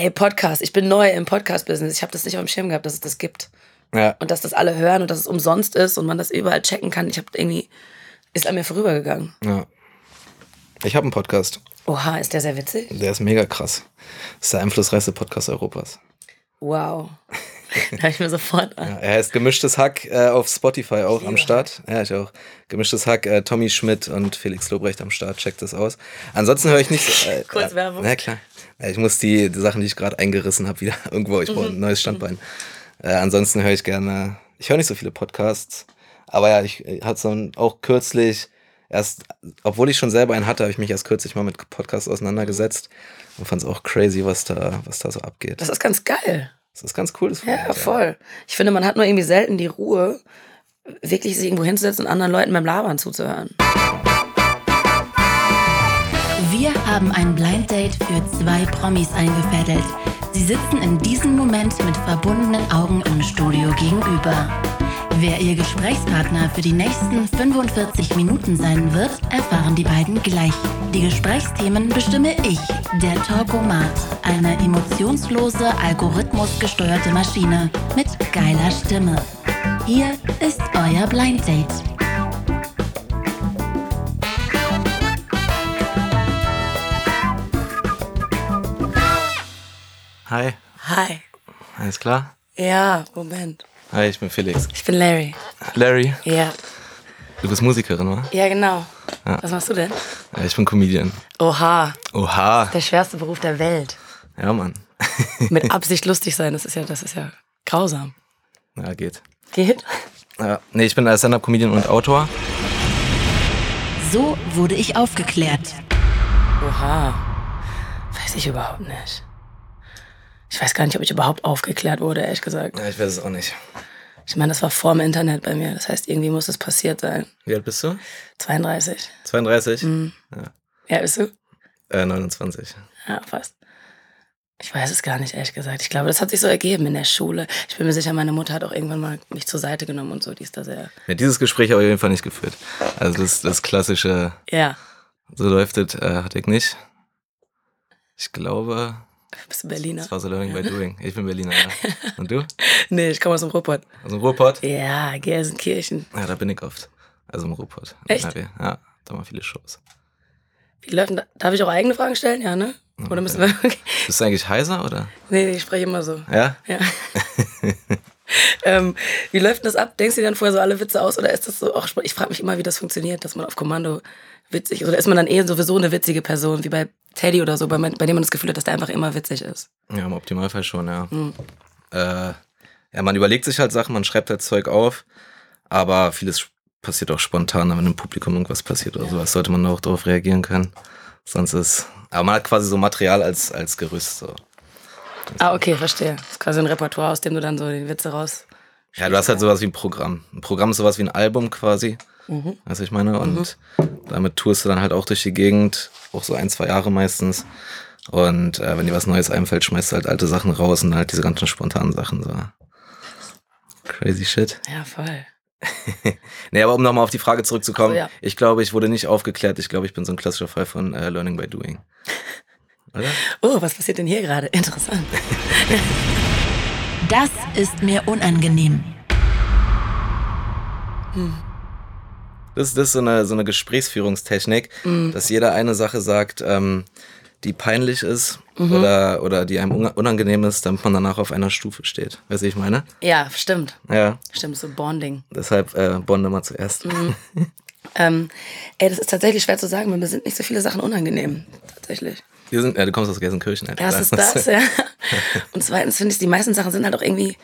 Ey, Podcast. Ich bin neu im Podcast-Business. Ich habe das nicht auf dem Schirm gehabt, dass es das gibt. Ja. Und dass das alle hören und dass es umsonst ist und man das überall checken kann. Ich habe irgendwie, ist an mir vorübergegangen. ja. Ich habe einen Podcast. Oha, ist der sehr witzig? Der ist mega krass. Das ist der einflussreichste Podcast Europas. Wow. habe ich mir sofort an. Ja, er heißt Gemischtes Hack äh, auf Spotify auch am Start. Ja, ich auch. Gemischtes Hack, äh, Tommy Schmidt und Felix Lobrecht am Start. Checkt das aus. Ansonsten höre ich nicht. Äh, Kurz äh, Werbung. Na klar. Ja, ich muss die, die Sachen, die ich gerade eingerissen habe, wieder irgendwo. Ich brauche Mhm. ein neues Standbein. Äh, ansonsten höre ich gerne. Ich höre nicht so viele Podcasts. Aber ja, ich äh, hatte so ein, auch kürzlich erst, obwohl ich schon selber einen hatte, habe ich mich erst kürzlich mal mit Podcasts auseinandergesetzt und fand es auch crazy, was da, was da so abgeht. Das ist ganz geil. Das ist ganz cool. Das Ja, Format, voll. Ich finde, man hat nur irgendwie selten die Ruhe, wirklich sich irgendwo hinzusetzen und anderen Leuten beim Labern zuzuhören. Wir haben ein Blind Date für zwei Promis eingefädelt. Sie sitzen in diesem Moment mit verbundenen Augen im Studio gegenüber. Wer ihr Gesprächspartner für die nächsten 45 Minuten sein wird, erfahren die beiden gleich. Die Gesprächsthemen bestimme ich, der Talkomat, eine emotionslose, algorithmusgesteuerte Maschine mit geiler Stimme. Hier ist euer Blind Date. Hi, Hi. alles klar? Ja, Moment. Hi, ich bin Felix. Ich bin Larry. Larry, Ja. du bist Musikerin, wa? Ja, genau. Ja. Was machst du denn? Ja, ich bin Comedian. Oha, Oha. der schwerste Beruf der Welt. Ja, Mann. Mit Absicht lustig sein, das ist ja, das ist ja grausam. Ja, geht. Geht? Ja. Nee, ich bin Stand-Up-Comedian und Autor. So wurde ich aufgeklärt. Oha. Weiß ich überhaupt nicht. Ich weiß gar nicht, ob ich überhaupt aufgeklärt wurde, ehrlich gesagt. Ja, ich weiß es auch nicht. Ich meine, das war vor dem Internet bei mir. Das heißt, irgendwie muss es passiert sein. Wie alt bist du? 32. 32? Ja, bist du? Äh, 29. Ja, fast. Ich weiß es gar nicht, ehrlich gesagt. Ich glaube, das hat sich so ergeben in der Schule. Ich bin mir sicher, meine Mutter hat auch irgendwann mal mich zur Seite genommen und so. Die ist da sehr. Ja, dieses Gespräch habe ich auf jeden Fall nicht geführt. Also das, das klassische, Ja. so läuft es, äh, hatte ich nicht. Ich glaube, Bist du Berliner? das war so Learning by Doing. Ich bin Berliner, ja. Und du? Nee, ich komme aus dem Ruhrpott. Also im Ruhrpott? Ja, Gelsenkirchen. Ja, da bin ich oft. Also im Ruhrpott. Echt? NRW. Ja, da mal viele Shows. Wie läuft da? Darf ich auch eigene Fragen stellen? Ja, ne? Oder müssen wir. Okay. Bist du eigentlich heiser, oder? Nee, nee, ich spreche immer so. Ja? Ja. ähm, wie läuft denn das ab? Denkst du dir dann vorher so alle Witze aus oder ist das so auch Ich frage mich immer, wie das funktioniert, dass man auf Kommando witzig. Oder ist man dann eher sowieso eine witzige Person, wie bei Teddy oder so, bei, bei dem man das Gefühl hat, dass der einfach immer witzig ist? Ja, im Optimalfall schon, ja. Hm. Äh, ja, man überlegt sich halt Sachen, man schreibt halt Zeug auf, aber vieles passiert auch spontan, wenn im Publikum irgendwas passiert oder sowas, sollte man auch darauf reagieren können. Sonst ist, aber man hat quasi so Material als, als Gerüst. So. Ah, okay, verstehe. Das ist quasi ein Repertoire, aus dem du dann so die Witze raus. Ja, du hast halt sowas wie ein Programm. Ein Programm ist sowas wie ein Album quasi. Mhm. Weißt du, ich meine? Und damit tourst du dann halt auch durch die Gegend, auch so ein, zwei Jahre meistens. Und äh, wenn dir was Neues einfällt, schmeißt du halt alte Sachen raus und halt diese ganzen spontanen Sachen so. Crazy shit. Ja, voll. Nee, aber um nochmal auf die Frage zurückzukommen, Ach so, ja. ich glaube, ich wurde nicht aufgeklärt. Ich glaube, ich bin so ein klassischer Fall von äh, Learning by Doing. Oder? Oh, was passiert denn hier gerade? Interessant. Das ist mir unangenehm. Das, das ist so eine, so eine Gesprächsführungstechnik, Mhm. dass jeder eine Sache sagt, ähm, die peinlich ist Mhm. oder, oder die einem unangenehm ist, damit man danach auf einer Stufe steht. Weißt du, wie ich meine? Ja, stimmt. Ja, Stimmt, so Bonding. deshalb äh, bonde mal zuerst. Mhm. Ähm, ey, das ist tatsächlich schwer zu sagen, weil mir sind nicht so viele Sachen unangenehm. Tatsächlich. Wir sind, ja, du kommst aus Gelsenkirchen, Alter. Erstens das, ja. Und zweitens finde ich, die meisten Sachen sind halt auch irgendwie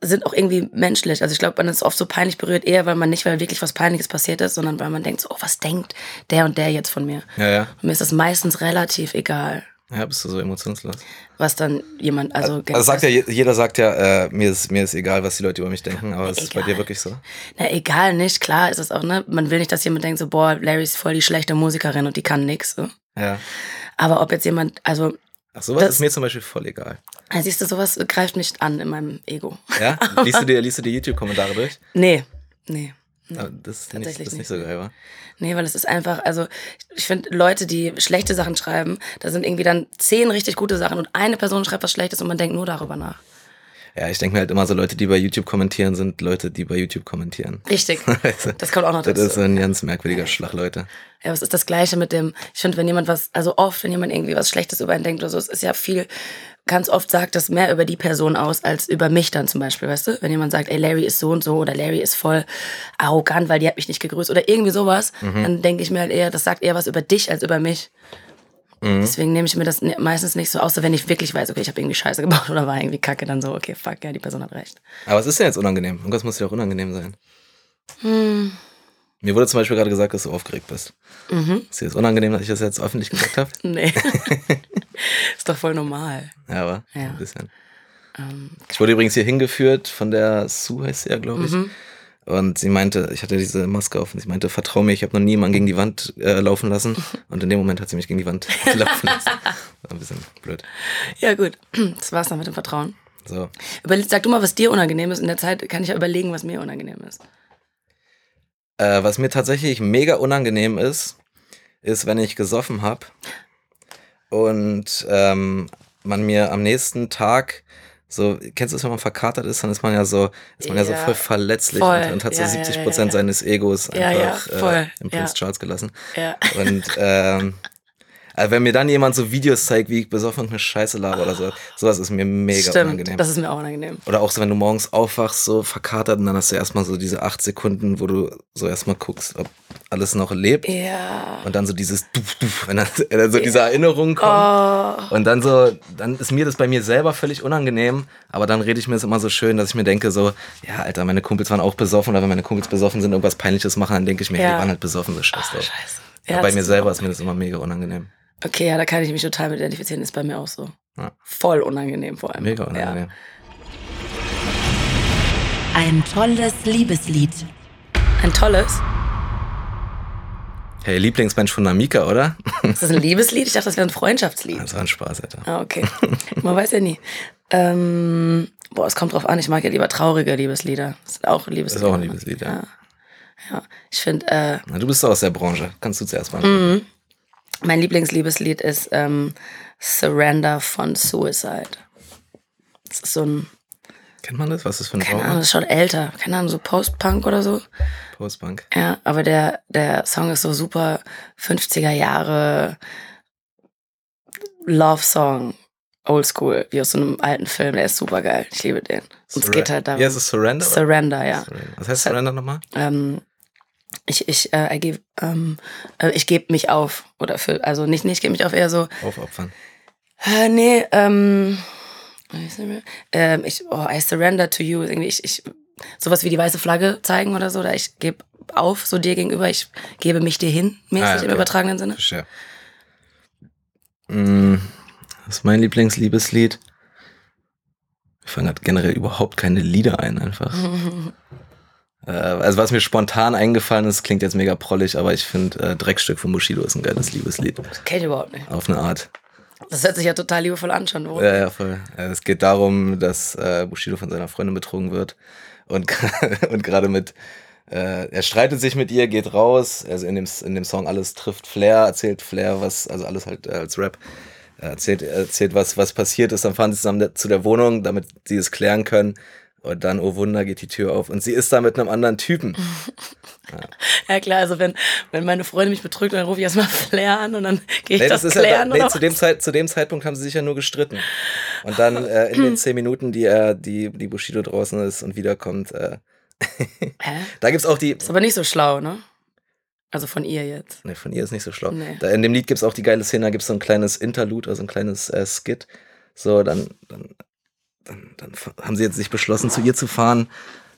sind auch irgendwie menschlich. Also ich glaube, man ist oft so peinlich berührt, eher weil man nicht, weil wirklich was Peinliches passiert ist, sondern weil man denkt so, oh, was denkt der und der jetzt von mir? Ja, ja. Und mir ist das meistens relativ egal, Ja, bist du so emotionslos? was dann jemand, also, Also sagt ja, je- jeder sagt ja, äh, mir, ist, mir ist egal, was die Leute über mich denken, aber ist es bei Egal. dir wirklich so? Na, egal nicht, klar ist es auch, ne? Man will nicht, dass jemand denkt so, boah, Larry ist voll die schlechte Musikerin und die kann nix. So. Ja. Aber ob jetzt jemand, also, Ach, sowas Das- ist mir zum Beispiel voll egal. äh, siehst du, sowas greift mich an in meinem Ego. Ja? Liest du dir, liest du dir YouTube-Kommentare durch? Nee, nee. Aber das ist nicht, das ist nicht. so geil, wa? Nee, weil es ist einfach, also ich finde Leute, die schlechte Sachen schreiben, da sind irgendwie dann zehn richtig gute Sachen und eine Person schreibt was Schlechtes und man denkt nur darüber nach. Ja, ich denke mir halt immer so, Leute, die bei YouTube kommentieren, sind Leute, die bei YouTube kommentieren. Richtig. Das kommt auch noch Das dazu. ist so ein ganz merkwürdiger Schlag, Leute. Ja, aber es ist das Gleiche mit dem, ich finde, wenn jemand was, also oft, wenn jemand irgendwie was Schlechtes über einen denkt oder so, es ist ja viel, ganz oft sagt das mehr über die Person aus, als über mich dann zum Beispiel, weißt du? Wenn jemand sagt, ey, Larry ist so und so oder Larry ist voll arrogant, weil die hat mich nicht gegrüßt oder irgendwie sowas, dann denke ich mir halt eher, das sagt eher was über dich als über mich. Deswegen nehme ich mir das meistens nicht so, außer wenn ich wirklich weiß, okay, ich habe irgendwie Scheiße gebaut oder war irgendwie kacke, dann so, okay, fuck, ja, die Person hat recht. Aber was ist denn jetzt unangenehm? Irgendwas muss ja auch unangenehm sein. Hm. Mir wurde zum Beispiel gerade gesagt, dass du aufgeregt bist. Mhm. Ist dir das unangenehm, dass ich das jetzt öffentlich gesagt habe? Nee. ist doch voll normal. Ja, aber Ja. ein bisschen. Ähm, Ich wurde übrigens hier hingeführt von der Sue, heißt sie ja, glaube ich. Mhm. Und sie meinte, ich hatte diese Maske auf und sie meinte, vertrau mir, ich habe noch nie jemanden gegen die Wand äh, laufen lassen. Und in dem Moment hat sie mich gegen die Wand laufen lassen. War ein bisschen blöd. ja, gut. Das war's dann mit dem Vertrauen. So. Überleg, sag du mal, was dir unangenehm ist. In der Zeit kann ich ja überlegen, was mir unangenehm ist. Äh, was mir tatsächlich mega unangenehm ist, ist, wenn ich gesoffen habe und ähm, man mir am nächsten Tag so, kennst du das, wenn man verkatert ist, dann ist man ja so, ist man ja, so Ja, voll verletzlich voll. und, und hat so Ja, ja, 70 ja, Prozent seines Egos einfach äh, im Prince Ja. Charles gelassen. Ja. Und ähm, also wenn mir dann jemand so Videos zeigt, wie ich besoffen eine Scheiße laber oder so, sowas ist mir mega Stimmt, unangenehm. das ist mir auch unangenehm. Oder auch so, wenn du morgens aufwachst, so verkatert und dann hast du erstmal so diese acht Sekunden, wo du so erstmal guckst, ob alles noch lebt. Ja. Und dann so dieses Duf, Duf, wenn dann, wenn dann so diese Erinnerungen kommen. Oh, Und dann so, dann ist mir das bei mir selber völlig unangenehm, aber dann rede ich mir das immer so schön, dass ich mir denke so, ja, Alter, meine Kumpels waren auch besoffen, oder wenn meine Kumpels besoffen sind, irgendwas Peinliches machen, dann denke ich mir, Ja. die waren halt besoffen, so scheiß drauf. scheiße. Ja, bei mir selber ist mir das immer mega unangenehm. Okay, ja, da kann ich mich total mit identifizieren. Ist bei mir auch so. Ja. Voll unangenehm vor allem. Mega unangenehm. Ein tolles Liebeslied. Ja. Ein tolles. Hey, Lieblingsmensch von Namika, oder? Ist das ein Liebeslied? Ich dachte, das wäre ein Freundschaftslied. Das war ein Spaß, Alter. Ah, okay. Man weiß ja nie. Ähm, boah, es kommt drauf an. Ich mag ja lieber traurige Liebeslieder. Das sind auch Das Liebeslieder. ist auch ein Liebeslied, ja. Ja. Ja. Ich finde, äh, Na, du bist doch aus der Branche. Kannst du zuerst mal. Mhm. Mein Lieblingsliebeslied ist ähm, Surrender von Suicide. Das ist so ein, Kennt man das? Was ist das für eine keine Ahnung, das ist schon älter. Keine Ahnung, so Post-Punk oder so. Postbank. Ja, aber der, der Song ist so super 50er Jahre Love-Song. Oldschool, wie aus so einem alten Film. Der ist super geil. Ich liebe den. Und es geht halt darum. Ja, ist es Surrender? oder? Surrender, ja. Surrender. Was heißt Surrender nochmal? Ähm, ich ich äh, give, ähm, äh, ich gebe mich auf oder für also nicht nicht gebe mich auf eher so Aufopfern. äh, nee ähm, ähm ich oh I surrender to you irgendwie ich, ich sowas wie die weiße Flagge zeigen oder so oder ich gebe auf so dir gegenüber ich gebe mich dir hin mäßig Ah, im okay. übertragenen Sinne Verstehe. Mm, Das ist mein Lieblingsliebeslied. Ich fange halt generell überhaupt keine Lieder ein, einfach. Äh, also was mir spontan eingefallen ist, klingt jetzt mega prollig, aber ich finde äh, Dreckstück von Bushido ist ein geiles Liebeslied. kenn ich überhaupt nicht Auf eine Art. das hört sich ja total liebevoll an schon worum? Ja, ja, voll. Es geht darum, dass äh, Bushido von seiner Freundin betrogen wird und, und gerade mit, äh, er streitet sich mit ihr, geht raus, also in dem, in dem Song alles trifft Flair, erzählt Flair, was, also alles halt äh, als Rap, äh, erzählt, erzählt, was, was passiert ist, dann fahren sie zusammen zu der Wohnung, damit sie es klären können. Und dann, oh Wunder, geht die Tür auf und sie ist da mit einem anderen Typen. ja klar also wenn wenn meine Freundin mich betrügt dann rufe ich erstmal Flair an und dann gehe ich Nee, das, das ist ja, klären nee, zu, dem Zeit, zu dem Zeitpunkt haben sie sich ja nur gestritten. Und dann äh, in den zehn Minuten, die er, die, die Bushido draußen ist und wiederkommt, äh, Hä? da gibt's auch die. Ist aber nicht so schlau, ne? Also von ihr jetzt. Nee, von ihr ist nicht so schlau. Nee. Da in dem Lied gibt's auch die geile Szene, da gibt's so ein kleines Interlude, also ein kleines äh, Skit. So, dann, dann, dann, dann haben sie jetzt sich beschlossen, zu ihr zu fahren,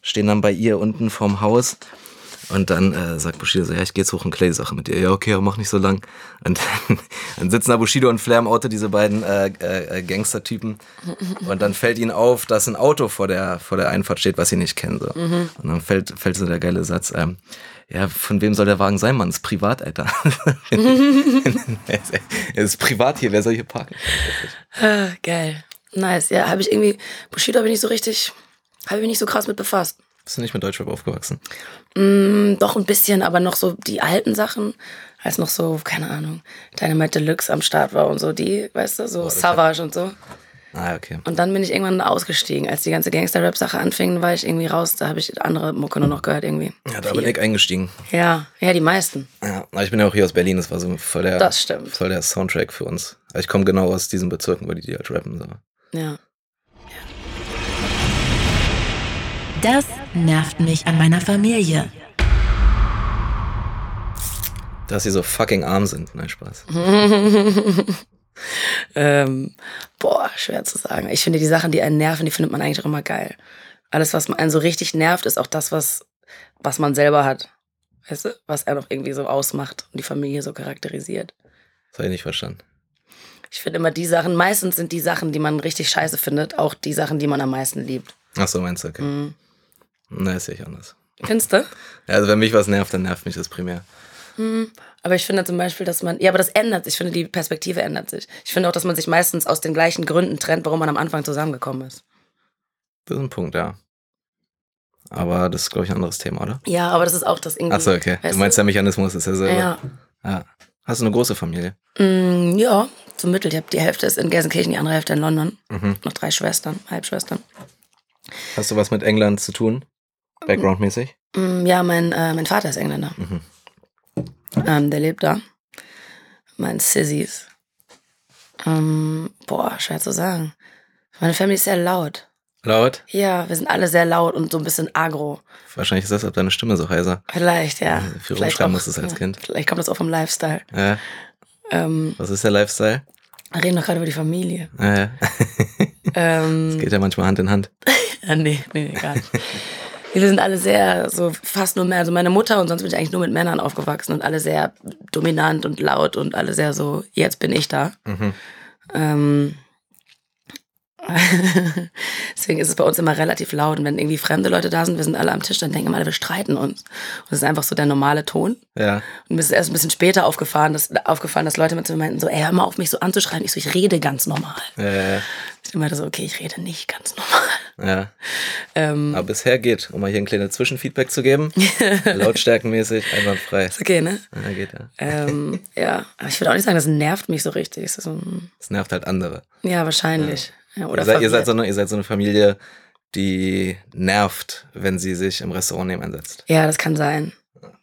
stehen dann bei ihr unten vorm Haus. Und dann äh, sagt Bushido so, ja, ich geh jetzt hoch und klär die Sache mit dir. Ja, okay, mach nicht so lang. Und dann, dann sitzen da Bushido und Flair im Auto, diese beiden äh, äh, äh, Gangster-Typen. Und dann fällt ihnen auf, dass ein Auto vor der, vor der Einfahrt steht, was sie nicht kennen. So. Und dann fällt, fällt so der geile Satz, ähm, ja, von wem soll der Wagen sein, Mann? Ist privat, Alter. Es ist privat hier, wer soll hier parken? Ah, geil. Nice. Ja, habe ich irgendwie, Bushido habe ich nicht so richtig, habe ich mich nicht so krass mit befasst. Bist du nicht mit Deutschrap aufgewachsen? Mm, doch ein bisschen, aber noch so die alten Sachen, als noch so, keine Ahnung, Dynamite Deluxe am Start war und so die, weißt du, so das Savage und so. Ah, okay. Und dann bin ich irgendwann ausgestiegen. Als die ganze Gangster-Rap-Sache anfing, war ich irgendwie raus. Da habe ich andere Mucke nur noch gehört irgendwie. Ja, da bin ich eingestiegen. Ja, ja, die meisten. Ja, ich bin ja auch hier aus Berlin, das war so voll der, Das stimmt. voll der Soundtrack für uns. Also ich komme genau aus diesen Bezirken, wo die, die halt rappen. So. Ja. Das nervt mich an meiner Familie. Dass sie so fucking arm sind. Nein, Spaß. Ähm, boah, schwer zu sagen. Ich finde, die Sachen, die einen nerven, die findet man eigentlich auch immer geil. Alles, was einen so richtig nervt, ist auch das, was, was man selber hat. Weißt du? Was er noch irgendwie so ausmacht und die Familie so charakterisiert. Das habe ich nicht verstanden. Ich finde immer die Sachen, meistens sind die Sachen, die man richtig scheiße findet, auch die Sachen, die man am meisten liebt. Ach so, meinst du, okay. Mhm. Na, ist ja ich anders. Findest du? Ja, Also wenn mich was nervt, dann nervt mich das primär. Aber ich finde zum Beispiel, dass man, ja, aber das ändert sich. Ich finde, die Perspektive ändert sich. Ich finde auch, dass man sich meistens aus den gleichen Gründen trennt, warum man am Anfang zusammengekommen ist. Das ist ein Punkt, ja. Aber das ist, glaube ich, ein anderes Thema, oder? Ja, aber das ist auch das irgendwie. Ach so, okay. Du meinst, der Mechanismus ist ja selber. Ja. ja. Hast du eine große Familie? Mm, ja, zum Mittel. Ich hab, die Hälfte ist in Gelsenkirchen, die andere Hälfte in London. Mhm. Noch drei Schwestern, Halbschwestern. Hast du was mit England zu tun? Backgroundmäßig? Mm, ja, mein, äh, mein Vater ist Engländer. Mhm. Ähm, der lebt da. Mein Sissies. Ähm, boah, schwer zu sagen. Meine Family ist sehr laut. Laut? Ja, wir sind alle sehr laut und so ein bisschen agro. Wahrscheinlich ist das deshalb deine Stimme so heiser. Vielleicht, ja. Für Vielleicht rumschreiben auch- musstest als ja, Kind. Vielleicht kommt das auch vom Lifestyle. Ja. Ähm, Was ist der Lifestyle? wir reden doch gerade über die Familie. Ja, ja. Ähm, Geht ja manchmal Hand in Hand. Ja, nee, nee, nee, gar nicht. Wir sind alle sehr, so fast nur mehr, also meine Mutter und sonst bin ich eigentlich nur mit Männern aufgewachsen und alle sehr dominant und laut und alle sehr so, jetzt bin ich da. Mhm. Ähm, Deswegen ist es bei uns immer relativ laut. Und wenn irgendwie fremde Leute da sind, wir sind alle am Tisch, dann denken immer alle, wir streiten uns. Und das ist einfach so der normale Ton. Ja. Und mir ist erst ein bisschen später aufgefahren, dass, aufgefallen, dass Leute mit mir meinten, so, ey, hör mal auf, mich so anzuschreien. Ich so, ich rede ganz normal. Ja, Ich meinte so, okay, ich rede nicht ganz normal. ja. Ähm, Aber bisher geht, um mal hier ein kleines Zwischenfeedback zu geben. Lautstärkenmäßig, einwandfrei. ist okay, ne? Ja, geht ja. Ähm, ja, aber ich würde auch nicht sagen, das nervt mich so richtig. Es so, Das nervt halt andere. ja, wahrscheinlich. Ja, oder ihr, seid, ihr, seid so eine, ihr seid so eine Familie, die nervt, wenn sie sich im Restaurant neben einsetzt. Ja, das kann sein.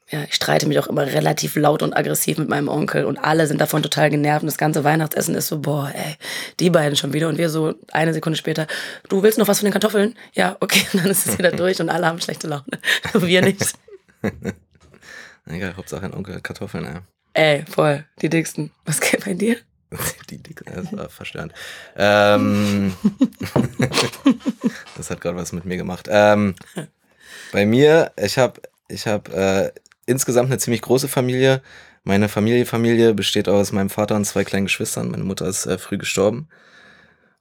Ja, ich streite mich auch immer relativ laut und aggressiv mit meinem Onkel und alle sind davon total genervt und das ganze Weihnachtsessen ist so, boah, ey, die beiden schon wieder und wir so eine Sekunde später, du willst noch was von den Kartoffeln? Ja, okay, und dann ist es wieder durch und alle haben schlechte Laune. Wir nicht. Egal, Hauptsache ein Onkel Kartoffeln, ja. Ey, voll, die dicksten. Was geht bei dir? Die dicke, das war verstörend. Ähm, das hat gerade was mit mir gemacht. Ähm, bei mir, ich habe ich hab, äh, insgesamt eine ziemlich große Familie. Meine Familie, Familie besteht aus meinem Vater und zwei kleinen Geschwistern. Meine Mutter ist äh, früh gestorben.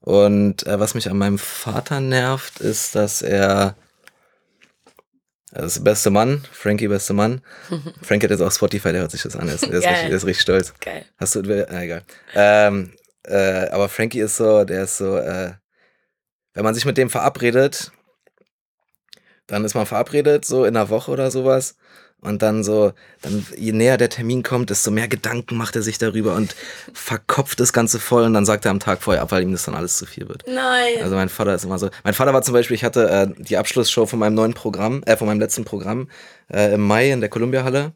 Und äh, was mich an meinem Vater nervt, ist, dass er ist der beste Mann, Frankie beste Mann. Frankie hat jetzt auch Spotify, der hört sich das an, der ist, ist, richtig, ist richtig stolz. Geil. Hast du, äh, egal. Ähm, äh, aber Frankie ist so, der ist so, äh, wenn man sich mit dem verabredet, dann ist man verabredet, so in einer Woche oder sowas. Und dann so, dann je näher der Termin kommt, desto mehr Gedanken macht er sich darüber und verkopft das Ganze voll und dann sagt er am Tag vorher ab, weil ihm das dann alles zu viel wird. Nein. Also mein Vater ist immer so. Mein Vater war zum Beispiel, ich hatte äh, die Abschlussshow von meinem neuen Programm, äh, von meinem letzten Programm äh, im Mai in der Columbia Halle.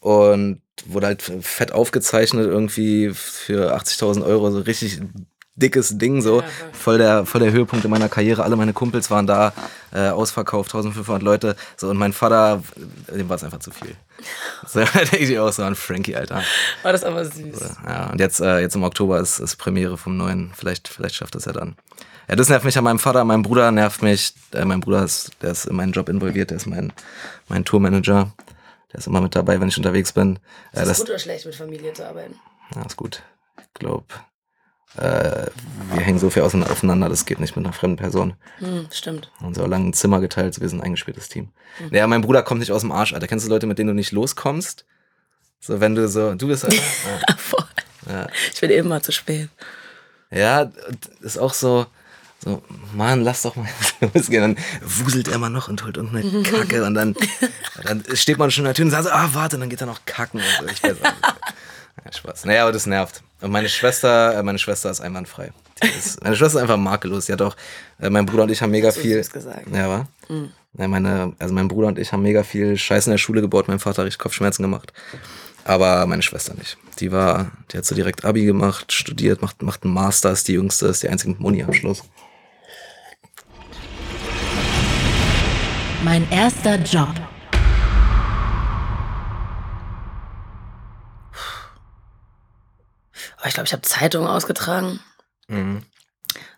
Und wurde halt fett aufgezeichnet, irgendwie für 80.000 Euro, so richtig dickes Ding, so. Voll. Der, voll der Höhepunkt in meiner Karriere. Alle meine Kumpels waren da, äh, ausverkauft, 1500 Leute. So, und mein Vater, dem war es einfach zu viel. So, denke ich auch so an Frankie, Alter. War das aber süß. Ja, und jetzt, äh, jetzt im Oktober ist, ist Premiere vom neuen. Vielleicht, vielleicht schafft es ja dann. Ja, das nervt mich an meinem Vater, mein Bruder nervt mich. Äh, mein Bruder ist, der ist in meinen Job involviert, der ist mein, mein Tourmanager. Der ist immer mit dabei, wenn ich unterwegs bin. Äh, Ist es das, gut oder schlecht, mit Familie zu arbeiten? ja, ist gut. Ich glaube, äh, wir hängen so viel auseinander- aufeinander, das geht nicht mit einer fremden Person. Hm, stimmt. Und so lange ein Zimmer geteilt, wir sind ein eingespieltes Team. Ja, mein Bruder kommt nicht aus dem Arsch, Alter. Kennst du Leute, mit denen du nicht loskommst? So, wenn du so, du bist, Alter. Ja. Voll. Ja. Ich bin immer zu spät. Ja, ist auch so, so, Mann, lass doch mal losgehen. Dann wuselt er mal noch und holt irgendeine Kacke und dann, dann steht man schon in der Tür und sagt so, ah, warte, und dann geht er noch kacken und so. Ich weiß auch nicht. Ja, Spaß. Naja, aber das nervt. Und meine Schwester, äh, meine Schwester ist einwandfrei. Ist, meine Schwester ist einfach makellos. Die hat auch, äh, mein Bruder und ich haben mega So viel. gesagt. Ja, war? Ja, meine, also mein Bruder und ich haben mega viel Scheiß in der Schule gebaut. Mein Vater hat richtig Kopfschmerzen gemacht. Aber meine Schwester nicht. Die war, die hat so direkt Abi gemacht, studiert, macht, macht einen Master, ist die jüngste, ist die einzige mit Muni-Abschluss. Mein erster Job. Aber ich glaube, ich habe Zeitungen ausgetragen. Mhm.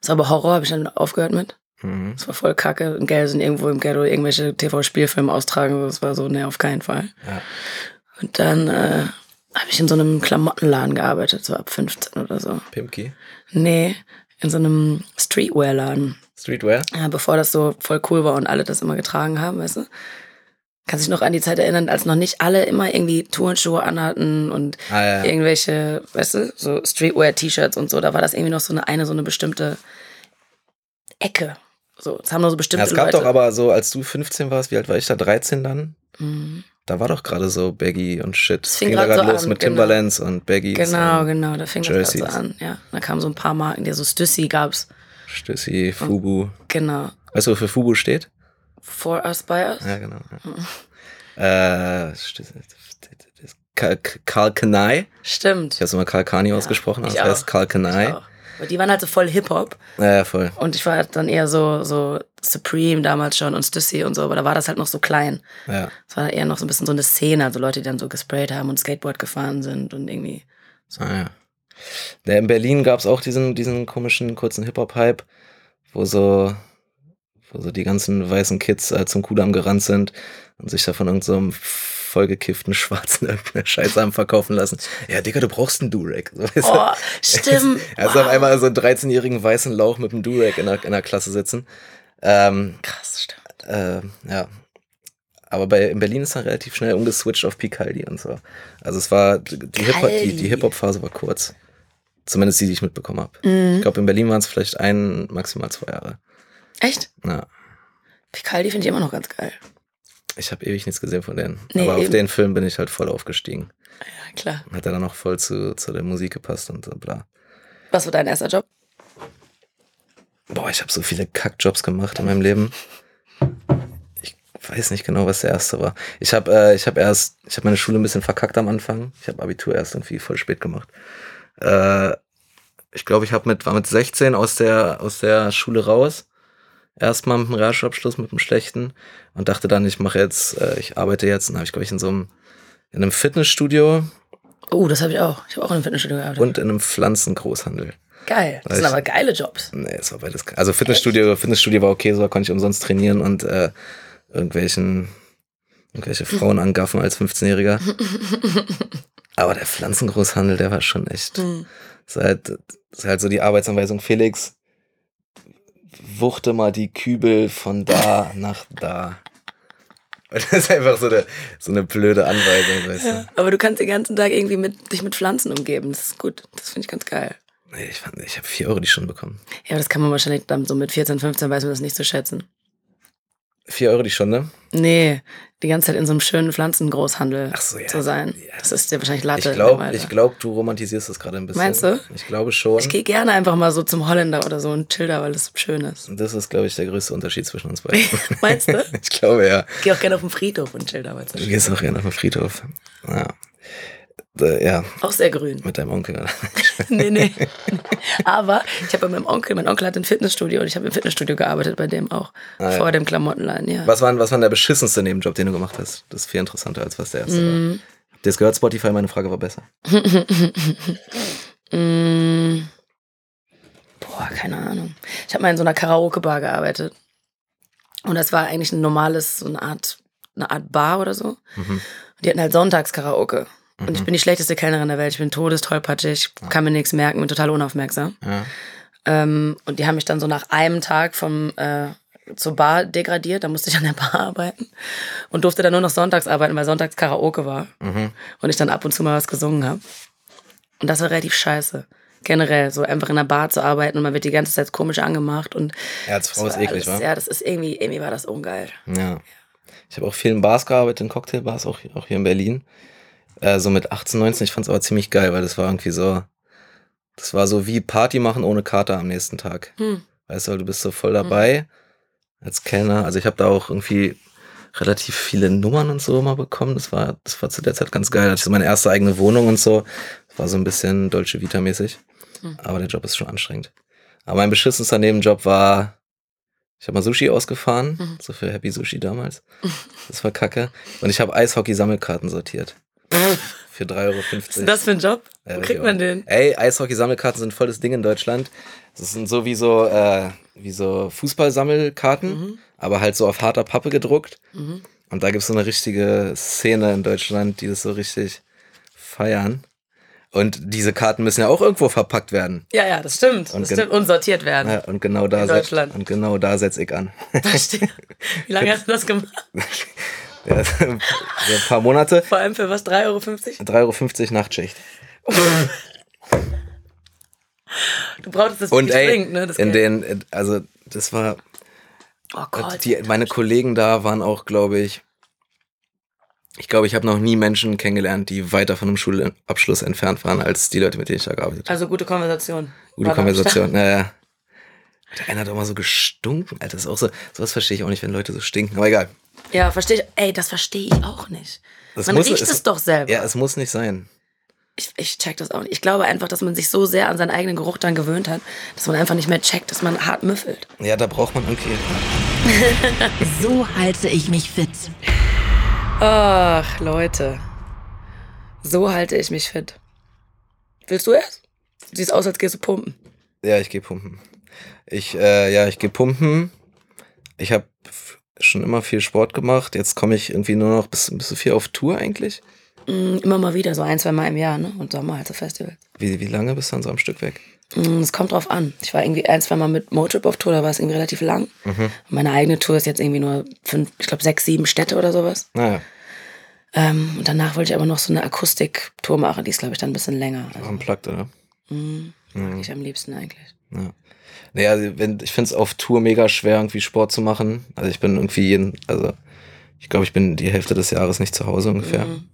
Das war aber Horror, habe ich dann aufgehört mit. Mhm. Das war voll kacke. In Gelsen irgendwo im Ghetto irgendwelche TV-Spielfilme austragen. Das war so, ne, auf keinen Fall. Ja. Und dann äh, habe ich in so einem Klamottenladen gearbeitet, so ab 15 oder so. Pimki. Nee, in so einem Streetwear-Laden. Streetwear. Ja, bevor das so voll cool war und alle das immer getragen haben, weißt du? Kannst dich noch an die Zeit erinnern, als noch nicht alle immer irgendwie Turnschuhe anhatten und Ah, ja, ja. irgendwelche, weißt du, so Streetwear-T-Shirts und so. Da war das irgendwie noch so eine, eine so eine bestimmte Ecke. So, es haben nur so Ja, bestimmte es gab Leute. doch aber so, als du 15 warst, wie alt war ich da? 13 dann? Mhm. Da war doch gerade so Baggy und Shit. Es fing grad gerade so los an, mit genau. Timberlands und Baggy. Genau, genau, da fing das Jerseys. gerade so an. Ja, da kamen so ein paar Marken, die so Stussy gab's. Stüssi, Fubu. Genau. Weißt du, wofür Fubu steht? For us, by us. Ja, genau. Ja. Äh, Stüssi- Karl Karl Kanai. Stimmt. Ich habe es immer Karl Kani ausgesprochen, aber es heißt auch. Karl Kanai. Auch. Aber die waren halt so voll Hip-Hop. Ja, ja, voll. Und ich war halt dann eher so, so Supreme damals schon und Stussy und so, aber da war das halt noch so klein. Ja. Es war eher noch so ein bisschen so eine Szene, also Leute, die dann so gesprayt haben und Skateboard gefahren sind und irgendwie. Ah, ja. Ja, in Berlin gab es auch diesen, diesen komischen kurzen Hip-Hop-Hype, wo so, wo so die ganzen weißen Kids äh, zum Kudamm gerannt sind und sich da von irgendeinem so vollgekifften Schwarzen irgendeine Scheiße haben verkaufen lassen. Ja, Digga, du brauchst einen Durag. So, weißt? Oh, stimmt. Also auf einmal so einen 13-jährigen weißen Lauch mit einem Durag in der, in der Klasse sitzen. Ähm, Krass, stimmt. äh, ja. Aber bei, in Berlin ist dann relativ schnell umgeswitcht auf Picaldi und so. Also es war, die. Hip-Hop-Phase war kurz. Zumindest die, die ich mitbekommen habe. Mhm. Ich glaube, in Berlin waren es vielleicht ein, maximal zwei Jahre. Echt? Ja. Picaldi finde ich immer noch ganz geil. Ich habe ewig nichts gesehen von denen. Nee, Aber auf eben. den Film bin ich halt voll aufgestiegen. Ja, klar. Hat er dann auch voll zu, zu der Musik gepasst und so bla. Was war dein erster Job? Boah, ich habe so viele Kackjobs gemacht in meinem Leben. Ich weiß nicht genau, was der erste war. Ich habe äh, ich habe erst, ich habe meine Schule ein bisschen verkackt am Anfang. Ich habe Abitur erst irgendwie voll spät gemacht. Äh, ich glaube, ich habe mit war mit 16 aus der aus der Schule raus. Erstmal mit einem Realschulabschluss mit einem schlechten und dachte dann, ich mache jetzt, äh, ich arbeite jetzt. Und habe ich glaube ich in so einem in einem Fitnessstudio Oh, das habe ich auch. Ich habe auch in einem Fitnessstudio gearbeitet. und in einem Pflanzengroßhandel. Geil. Das sind aber geile Jobs. Nee, es war beides. Also Fitnessstudio, Fitnessstudio war okay, so da konnte ich umsonst trainieren und äh, irgendwelchen irgendwelche Frauen angaffen als 15-Jähriger. Aber der Pflanzengroßhandel, der war schon echt. Hm. Das ist halt, das ist halt so die Arbeitsanweisung Felix. Wuchte mal die Kübel von da nach da. Und Das ist einfach so eine, so eine blöde Anweisung, weißt du. Aber du kannst den ganzen Tag irgendwie mit, dich mit Pflanzen umgeben. Das ist gut. Das finde ich ganz geil. Nee, ich, fand- ich habe vier Euro die Stunde bekommen. Ja, aber das kann man wahrscheinlich dann so mit 14, 15 weiß man das nicht zu schätzen. Vier Euro die Stunde? Nee, die ganze Zeit in so einem schönen Pflanzengroßhandel Ach so, ja. zu sein. Ja. Das ist dir wahrscheinlich Latte. Ich glaube, glaub, du romantisierst das gerade ein bisschen. Meinst du? Ich glaube schon. Ich gehe gerne einfach mal so zum Holländer oder so und chill da, weil das schön ist. Das ist, glaube ich, der größte Unterschied zwischen uns beiden. Meinst du? ich glaube, ja. Ich gehe auch gerne auf den Friedhof und chill da, weil es Du schön gehst auch gerne auf den Friedhof. Ja. Äh, ja, Auch sehr grün. mit deinem Onkel. nee, nee. Aber ich habe bei meinem Onkel, mein Onkel hat ein Fitnessstudio und ich habe im Fitnessstudio gearbeitet, bei dem auch. Ah, ja. vor dem Klamottenladen, ja. Was war, was war der beschissenste Nebenjob, den du gemacht hast? Das ist viel interessanter, als was der erste Mm. war. Habt ihr es gehört, Spotify? Meine Frage war besser. Mm. Boah, keine Ahnung. Ich habe mal in so einer Karaoke-Bar gearbeitet. Und das war eigentlich ein normales, so eine Art, eine Art Bar oder so. Mhm. Und die hatten halt Sonntagskaraoke. Und ich bin die schlechteste Kellnerin der Welt. Ich bin todestollpatschig, kann mir nichts merken, bin total unaufmerksam. Ja. Ähm, und die haben mich dann so nach einem Tag vom äh, zur Bar degradiert. Da musste ich an der Bar arbeiten und durfte dann nur noch sonntags arbeiten, weil sonntags Karaoke war. Mhm. Und ich dann ab und zu mal was gesungen habe. Und das war relativ scheiße. generell, so einfach in einer Bar zu arbeiten und man wird die ganze Zeit komisch angemacht und Ja, als Frau ist eklig, alles, wa? Ja, das ist irgendwie, irgendwie war das ungeil. Ja. Ich habe auch viel in Bars gearbeitet, in Cocktailbars, auch, auch hier in Berlin. Äh, so mit 18, 19. Ich fand's aber ziemlich geil, weil das war irgendwie so, das war so wie Party machen ohne Kater am nächsten Tag. Hm. Weißt du, du bist so voll dabei als Kellner. Also ich habe da auch irgendwie relativ viele Nummern und so mal bekommen. Das war, das war zu der Zeit ganz geil. Da hatte ich so meine erste eigene Wohnung und so. Das war so ein bisschen Dolce Vita mäßig. Hm. Aber der Job ist schon anstrengend. Aber mein beschissenster Nebenjob war, ich habe mal Sushi ausgefahren, Mhm. so für Happy Sushi damals. Das war kacke. Und ich habe Eishockey-Sammelkarten sortiert. Für 3,50 Euro. Was ist denn das für ein Job? Wo kriegt man den? Ey, Eishockey-Sammelkarten sind voll das Ding in Deutschland. Das sind so wie so, äh, wie so Fußballsammelkarten, Mhm. aber halt so auf harter Pappe gedruckt. Mhm. Und da gibt's so eine richtige Szene in Deutschland, die das so richtig feiern. Und diese Karten müssen ja auch irgendwo verpackt werden. Ja, ja, das stimmt. Und das stimmt. Und sortiert werden. Ja, und genau da In setz, Deutschland. und genau da setz ich an. Verstehe. Wie lange hast du das gemacht? Ja, so ein paar Monate. Vor allem für was? 3,50 Euro? 3,50 Euro Nachtschicht. Du brauchtest das Und ey, dringend, ne? Das in Geld. den, also das war, Oh Gott. die, meine Kollegen da waren auch, glaube ich, ich glaube, ich habe noch nie Menschen kennengelernt, die weiter von einem Schulabschluss entfernt waren, als die Leute, mit denen ich da gearbeitet habe. Also gute Konversation. Gute War Konversation, naja. Der eine hat auch mal so gestunken, Alter, das ist auch so, sowas verstehe ich auch nicht, wenn Leute so stinken, aber egal. Ja, verstehe ich. Ey, das verstehe ich auch nicht. Das Man muss- riecht es, doch selber. Ja, es muss nicht sein. ich, ich check das auch nicht. Ich glaube einfach, dass man sich so sehr an seinen eigenen Geruch dann gewöhnt hat, dass man einfach nicht mehr checkt, dass man hart müffelt. Ja, da braucht man irgendwie. So halte ich mich fit. Ach, Leute. So halte ich mich fit. Willst du erst? Siehst aus, als gehst du pumpen. Ja, ich gehe pumpen. Ich, äh, ja, ich gehe pumpen. Ich habe schon immer viel Sport gemacht. Jetzt komme ich irgendwie nur noch bis, bis so viel auf Tour eigentlich. Mm, immer mal wieder, so ein, zwei Mal im Jahr, ne? Und Sommer halt so Festivals. Wie, wie lange bist du an so einem Stück weg? Mm, Es kommt drauf an. Ich war irgendwie ein, zwei Mal mit Motrip auf Tour, da war es irgendwie relativ lang. Mhm. Meine eigene Tour ist jetzt irgendwie nur fünf, ich glaube sechs, sieben Städte oder sowas. Naja, Ähm, und danach wollte ich aber noch so eine Akustik-Tour machen, die ist, glaube ich, dann ein bisschen länger. Also, unplugged, oder? mm, mag ich am liebsten eigentlich. Ja. Naja, wenn, ich finde es auf Tour mega schwer, irgendwie Sport zu machen. Also ich bin irgendwie jeden, also ich glaube, ich bin die Hälfte des Jahres nicht zu Hause ungefähr. Mhm.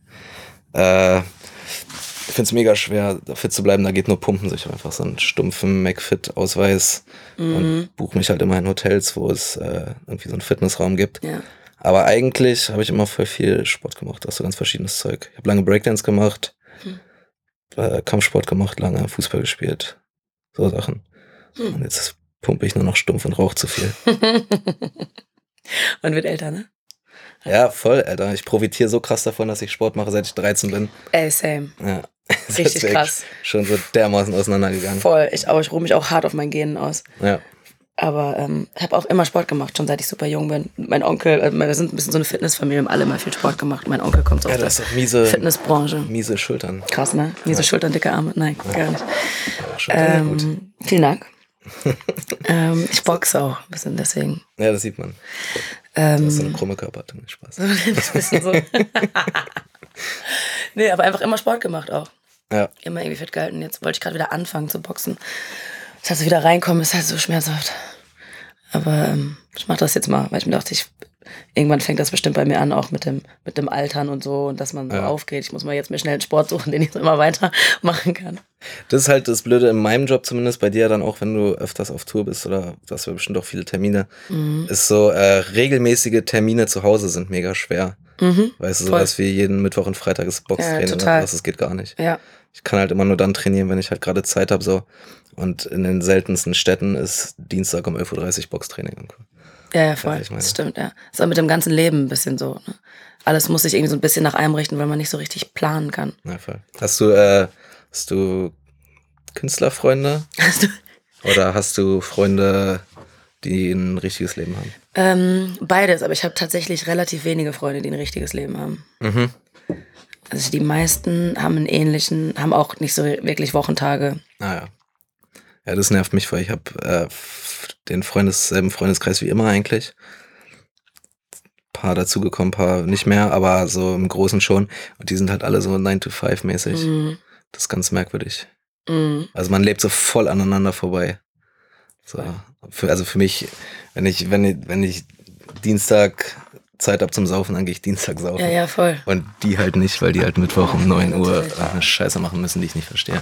Äh, ich finde es mega schwer, fit zu bleiben. Da geht nur Pumpen. Ich habe einfach so einen stumpfen McFit-Ausweis Mhm. und buche mich halt immer in Hotels, wo es äh, irgendwie so einen Fitnessraum gibt. Ja. Aber eigentlich habe ich immer voll viel Sport gemacht, auch so ganz verschiedenes Zeug. Ich habe lange Breakdance gemacht, Hm. äh, Kampfsport gemacht, lange Fußball gespielt, so Sachen. Hm. Und jetzt pumpe ich nur noch stumpf und rauche zu viel. Man wird älter, ne? Ja, voll, Alter. Ich profitiere so krass davon, dass ich Sport mache, seit ich 13 bin. Ey, same. Ja. Richtig krass. Schon so dermaßen auseinandergegangen. Voll. Ich, ich ruhe mich auch hart auf mein Genen aus. Ja. Aber ähm, ich habe auch immer Sport gemacht, schon seit ich super jung bin. Mein Onkel, also wir sind ein bisschen so eine Fitnessfamilie, haben alle mal viel Sport gemacht. Mein Onkel kommt ja, aus das der ist miese, Fitnessbranche. miese Schultern. Krass, ne? Miese Schultern, dicke Arme. Nein, gar nicht. Schultern, ja, gut. Ähm, vielen Dank. Ähm, ich boxe auch ein bisschen, deswegen. Ja, das sieht man. Ähm, Das ist so eine krumme Körperhaltung. Spaß. so. nee, aber einfach immer Sport gemacht auch. Ja. Immer irgendwie fit gehalten. Jetzt wollte ich gerade wieder anfangen zu boxen. Das heißt, wieder reinkommen ist halt so schmerzhaft. Aber ähm, ich mache das jetzt mal, weil ich mir dachte, ich, irgendwann fängt das bestimmt bei mir an, auch mit dem, mit dem Altern und so und dass man so Ja. aufgeht. Ich muss mal jetzt mir schnell einen Sport suchen, den ich so immer weiter machen kann. Das ist halt das Blöde in meinem Job zumindest, bei dir dann auch, wenn du öfters auf Tour bist oder du hast ja bestimmt auch viele Termine, Mhm. ist so, äh, regelmäßige Termine zu Hause sind mega schwer. Mhm. Weißt du, Voll. sowas wie jeden Mittwoch und Freitag ist Boxtraining Ja, oder was, das geht gar nicht. Ja. Ich kann halt immer nur dann trainieren, wenn ich halt gerade Zeit habe so. Und in den seltensten Städten ist Dienstag um 11.30 Uhr Boxtraining. Ja, ja, voll. Das stimmt, ja. Ist auch mit dem ganzen Leben ein bisschen so. Ne? Alles muss sich irgendwie so ein bisschen nach einem richten, weil man nicht so richtig planen kann. Ja, voll. Hast du, äh, hast du Künstlerfreunde Hast du, oder hast du Freunde, die ein richtiges Leben haben? ähm, beides, aber ich habe tatsächlich relativ wenige Freunde, die ein richtiges Leben haben. Mhm. Also die meisten haben einen ähnlichen, haben auch nicht so wirklich Wochentage. Naja. Ja, das nervt mich, weil ich habe äh, den Freundes, selben Freundeskreis wie immer eigentlich. Paar dazugekommen, paar nicht mehr, aber so im Großen schon. Und die sind halt alle so 9 to 5 mäßig. Mhm. Das ist ganz merkwürdig. Mhm. Also man lebt so voll aneinander vorbei. So, für, also für mich, wenn ich, wenn ich, wenn ich Dienstag Zeit hab zum Saufen, dann gehe ich Dienstag saufen. Ja, ja, voll. Und die halt nicht, weil die halt Mittwoch um 9 Uhr Scheiße machen müssen, die ich nicht verstehe.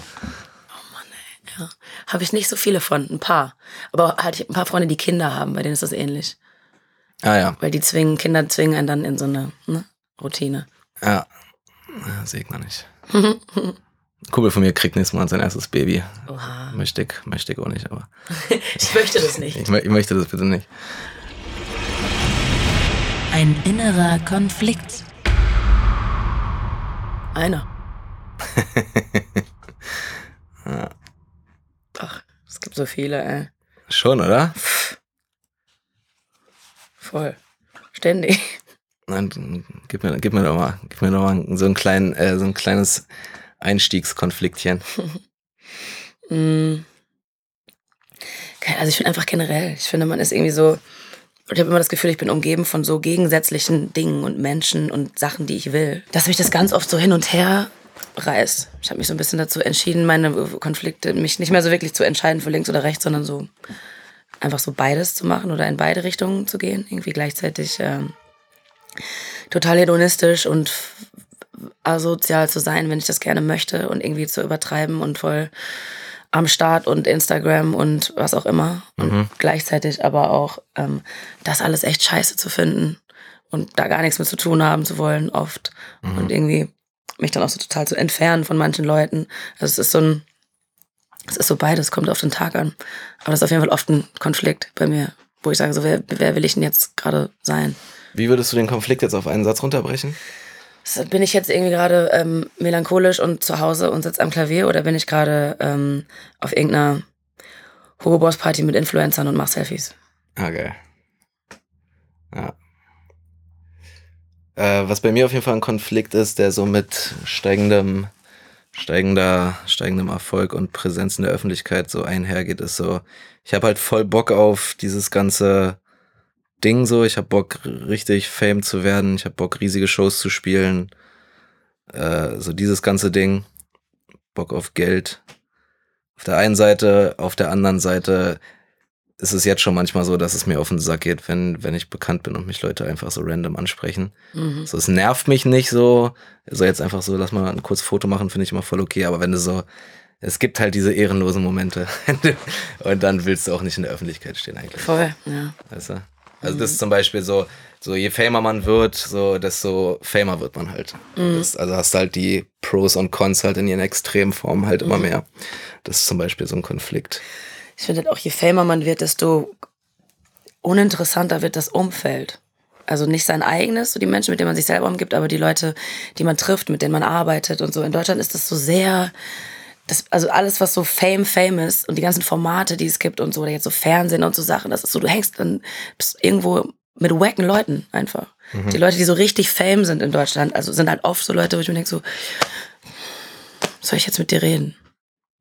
Ja. Habe ich nicht so viele von, ein paar. Aber halt ich hab ein paar Freunde, die Kinder haben, bei denen ist das ähnlich. Ah ja, Weil die zwingen, Kinder zwingen einen dann in so eine ne, Routine. ja. ja sehe ich noch nicht. Kumpel von mir kriegt nächstes Mal sein erstes Baby. Oha. Möchte ich, möchte ich auch nicht, aber Ich möchte das nicht. ich, ich möchte das bitte nicht. Ein innerer Konflikt. Einer. Ach, es gibt so viele, ey. Schon, oder? Voll. Ständig. Nein, gib mir, gib mir doch mal, gib mir doch mal so einen kleinen, äh, so ein kleines Einstiegskonfliktchen. Mm. Also ich finde einfach generell, ich finde, man ist irgendwie so, ich habe immer das Gefühl, ich bin umgeben von so gegensätzlichen Dingen und Menschen und Sachen, die ich will, dass mich das ganz oft so hin und her reißt. Ich habe mich so ein bisschen dazu entschieden, meine Konflikte, mich nicht mehr so wirklich zu entscheiden für links oder rechts, sondern so einfach so beides zu machen oder in beide Richtungen zu gehen. Irgendwie gleichzeitig ähm, total hedonistisch und asozial zu sein, wenn ich das gerne möchte und irgendwie zu übertreiben und voll am Start und Instagram und was auch immer. Und gleichzeitig aber auch ähm, das alles echt scheiße zu finden und da gar nichts mit zu tun haben zu wollen, oft. Und irgendwie mich dann auch so total zu entfernen von manchen Leuten. Also es ist so ein, es ist so beides, kommt auf den Tag an. Aber das ist auf jeden Fall oft ein Konflikt bei mir, wo ich sage, so, wer, wer will ich denn jetzt gerade sein? Wie würdest du den Konflikt jetzt auf einen Satz runterbrechen? Bin ich jetzt irgendwie gerade ähm, melancholisch und zu Hause und sitze am Klavier oder bin ich gerade ähm, auf irgendeiner Hugo Boss Party mit Influencern und mach Selfies? Ah, geil. Ja. Äh, was bei mir auf jeden Fall ein Konflikt ist, der so mit steigendem, steigender, steigendem Erfolg und Präsenz in der Öffentlichkeit so einhergeht, ist so, ich habe halt voll Bock auf dieses ganze Ding so, ich habe Bock richtig Fame zu werden, ich habe Bock riesige Shows zu spielen, äh, so dieses ganze Ding, Bock auf Geld. Auf der einen Seite, auf der anderen Seite ist es jetzt schon manchmal so, dass es mir auf den Sack geht, wenn, wenn ich bekannt bin und mich Leute einfach so random ansprechen. Mhm. So, es nervt mich nicht so. So jetzt einfach so, lass mal ein kurzes Foto machen, finde ich immer voll okay. Aber wenn du so, es gibt halt diese ehrenlosen Momente. und dann willst du auch nicht in der Öffentlichkeit stehen eigentlich. Voll, ja. Weißt du? Also das ist zum Beispiel so, so je famer man wird, so desto famer wird man halt. Das, also hast halt die Pros und Cons halt in ihren Extremformen halt immer mehr. Das ist zum Beispiel so ein Konflikt. Ich finde halt auch, je famer man wird, desto uninteressanter wird das Umfeld. Also nicht sein eigenes, so die Menschen, mit denen man sich selber umgibt, aber die Leute, die man trifft, mit denen man arbeitet und so. In Deutschland ist das so sehr, das, also alles, was so Fame, Fame ist und die ganzen Formate, die es gibt und so, oder jetzt so Fernsehen und so Sachen, das ist so, du hängst dann irgendwo mit wacken Leuten einfach. Die Leute, die so richtig Fame sind in Deutschland, also sind halt oft so Leute, wo ich mir denke so, soll ich jetzt mit dir reden?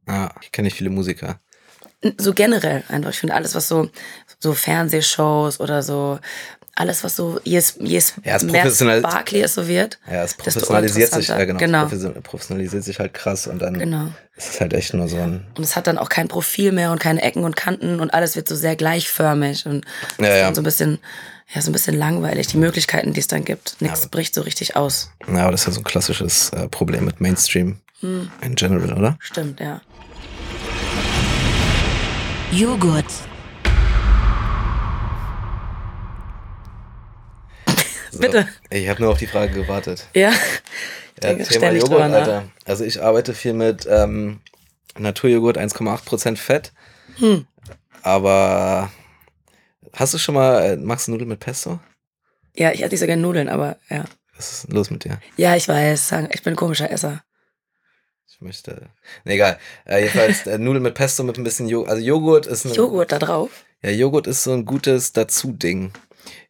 Ja, ich kenne nicht viele Musiker. So generell einfach. Ich finde alles, was so, so Fernsehshows oder so, alles, was so, je, je Ja, es mehr professional- Sparkly es so wird, Ja, es professionalisiert sich, ja genau, Genau. Profes- professionalisiert sich halt krass und dann Genau. ist es halt echt nur so ein, Und es hat dann auch kein Profil mehr und keine Ecken und Kanten und alles wird so sehr gleichförmig und Ja, ist ja. so ein bisschen, ja, so ein bisschen langweilig. Die Möglichkeiten, die es dann gibt. Nichts bricht so richtig aus. ja, aber das ist ja so ein klassisches äh, Problem mit Mainstream in general, oder? Stimmt, ja. Joghurt. So, Bitte. Ich habe nur auf die Frage gewartet. Ja. Ich Ja, denke Thema Joghurt. Alter. Also ich arbeite viel mit ähm, Naturjoghurt 1,8% Fett. Hm. Aber hast du schon mal, äh, magst du Nudeln mit Pesto? Ja, ich esse nicht so gerne Nudeln, aber ja. Was ist los mit dir? Ja, ich weiß. Ich bin ein komischer Esser. Ich möchte. Ne, egal. Äh, jedenfalls äh, Nudeln mit Pesto mit ein bisschen Joghurt. Also Joghurt ist ein. Joghurt da drauf. Ja, Joghurt ist so ein gutes Dazu-Ding.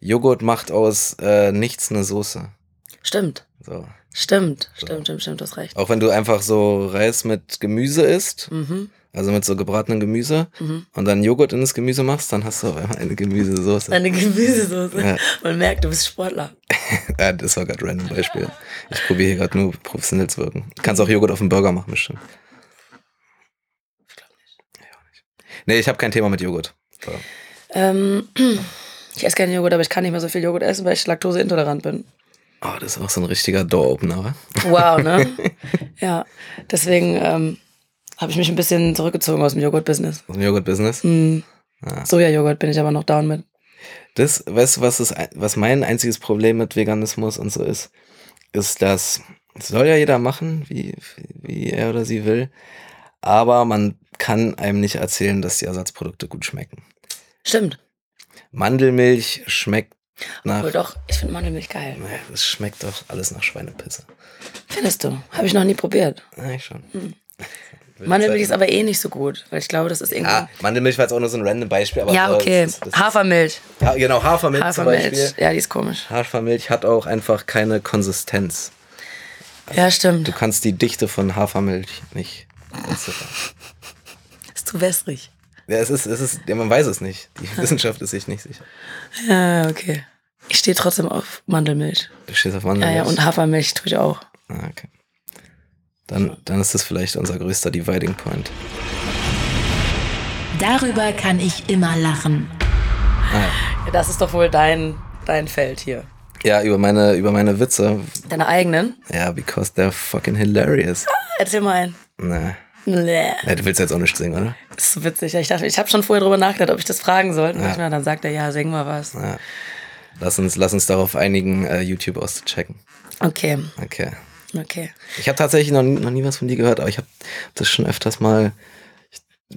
Joghurt macht aus äh, nichts eine Soße. Stimmt. So. Stimmt. Stimmt, stimmt, stimmt, du hast recht. Auch wenn du einfach so Reis mit Gemüse isst, Mhm. Also mit so gebratenem Gemüse, Mhm. und dann Joghurt in das Gemüse machst, dann hast du auf einmal eine Gemüsesoße. Eine Gemüsesoße. Ja. Man merkt, du bist Sportler. ja, das war gerade ein random Beispiel. Ich probiere hier gerade nur professionell zu wirken. Du kannst auch Joghurt auf dem Burger machen, bestimmt. Nee, ich habe kein Thema mit Joghurt. Ähm, ich esse gerne Joghurt, aber ich kann nicht mehr so viel Joghurt essen, weil ich laktoseintolerant bin. Oh, das ist auch so ein richtiger Door-Opener? Wow, ne? ja, deswegen ähm, habe ich mich ein bisschen zurückgezogen aus dem Joghurt-Business. Aus dem Joghurt-Business. Mhm. Sojajoghurt bin ich aber noch down mit. Das, weißt du, was, ist, was mein einziges Problem mit Veganismus und so ist? Ist, dass, das soll ja jeder machen, wie, wie er oder sie will, aber man kann einem nicht erzählen, dass die Ersatzprodukte gut schmecken. Stimmt. Mandelmilch schmeckt nach. Obwohl doch, ich finde Mandelmilch geil. Naja, das schmeckt doch alles nach Schweinepisse. Findest du? Habe ich noch nie probiert. Ja, ich schon. Mandelmilch ist aber eh nicht so gut, weil ich glaube, das ist irgendwie. Ja, Mandelmilch war jetzt auch nur so ein random Beispiel. Aber Ja, so, okay. das- das- Hafermilch. Ja, genau, Hafermilch, zum Hafermilch. Beispiel. Ja, die ist komisch. Hafermilch hat auch einfach keine Konsistenz. Ja, stimmt. Du kannst die Dichte von Hafermilch nicht entziffern. Ist zu wässrig. Ja, es ist, es ist, ja, man weiß es nicht. Die Wissenschaft ist sich nicht sicher. Ja, okay. Ich stehe trotzdem auf Mandelmilch. Du stehst auf Ja, Mandelmilch. ja, und Hafermilch tue ich auch. ah, okay. Dann, dann ist das vielleicht unser größter Dividing Point. Darüber kann ich immer lachen. Ja, das ist doch wohl dein, dein Feld hier. Ja, über meine, über meine Witze. Deine eigenen? Ja, because they're fucking hilarious. Erzähl mal einen. Nee. Nee. Ja, du willst jetzt auch nicht singen, oder? Das ist so witzig. Ich dachte, ich habe schon vorher drüber nachgedacht, ob ich das fragen soll. Und manchmal dann sagt er, ja, sing mal was. Ja. Lass uns, lass uns darauf einigen, äh, YouTube auszuchecken. Okay, Okay. Okay. Ich habe tatsächlich noch, nie- noch nie was von dir gehört, aber ich habe das schon öfters mal.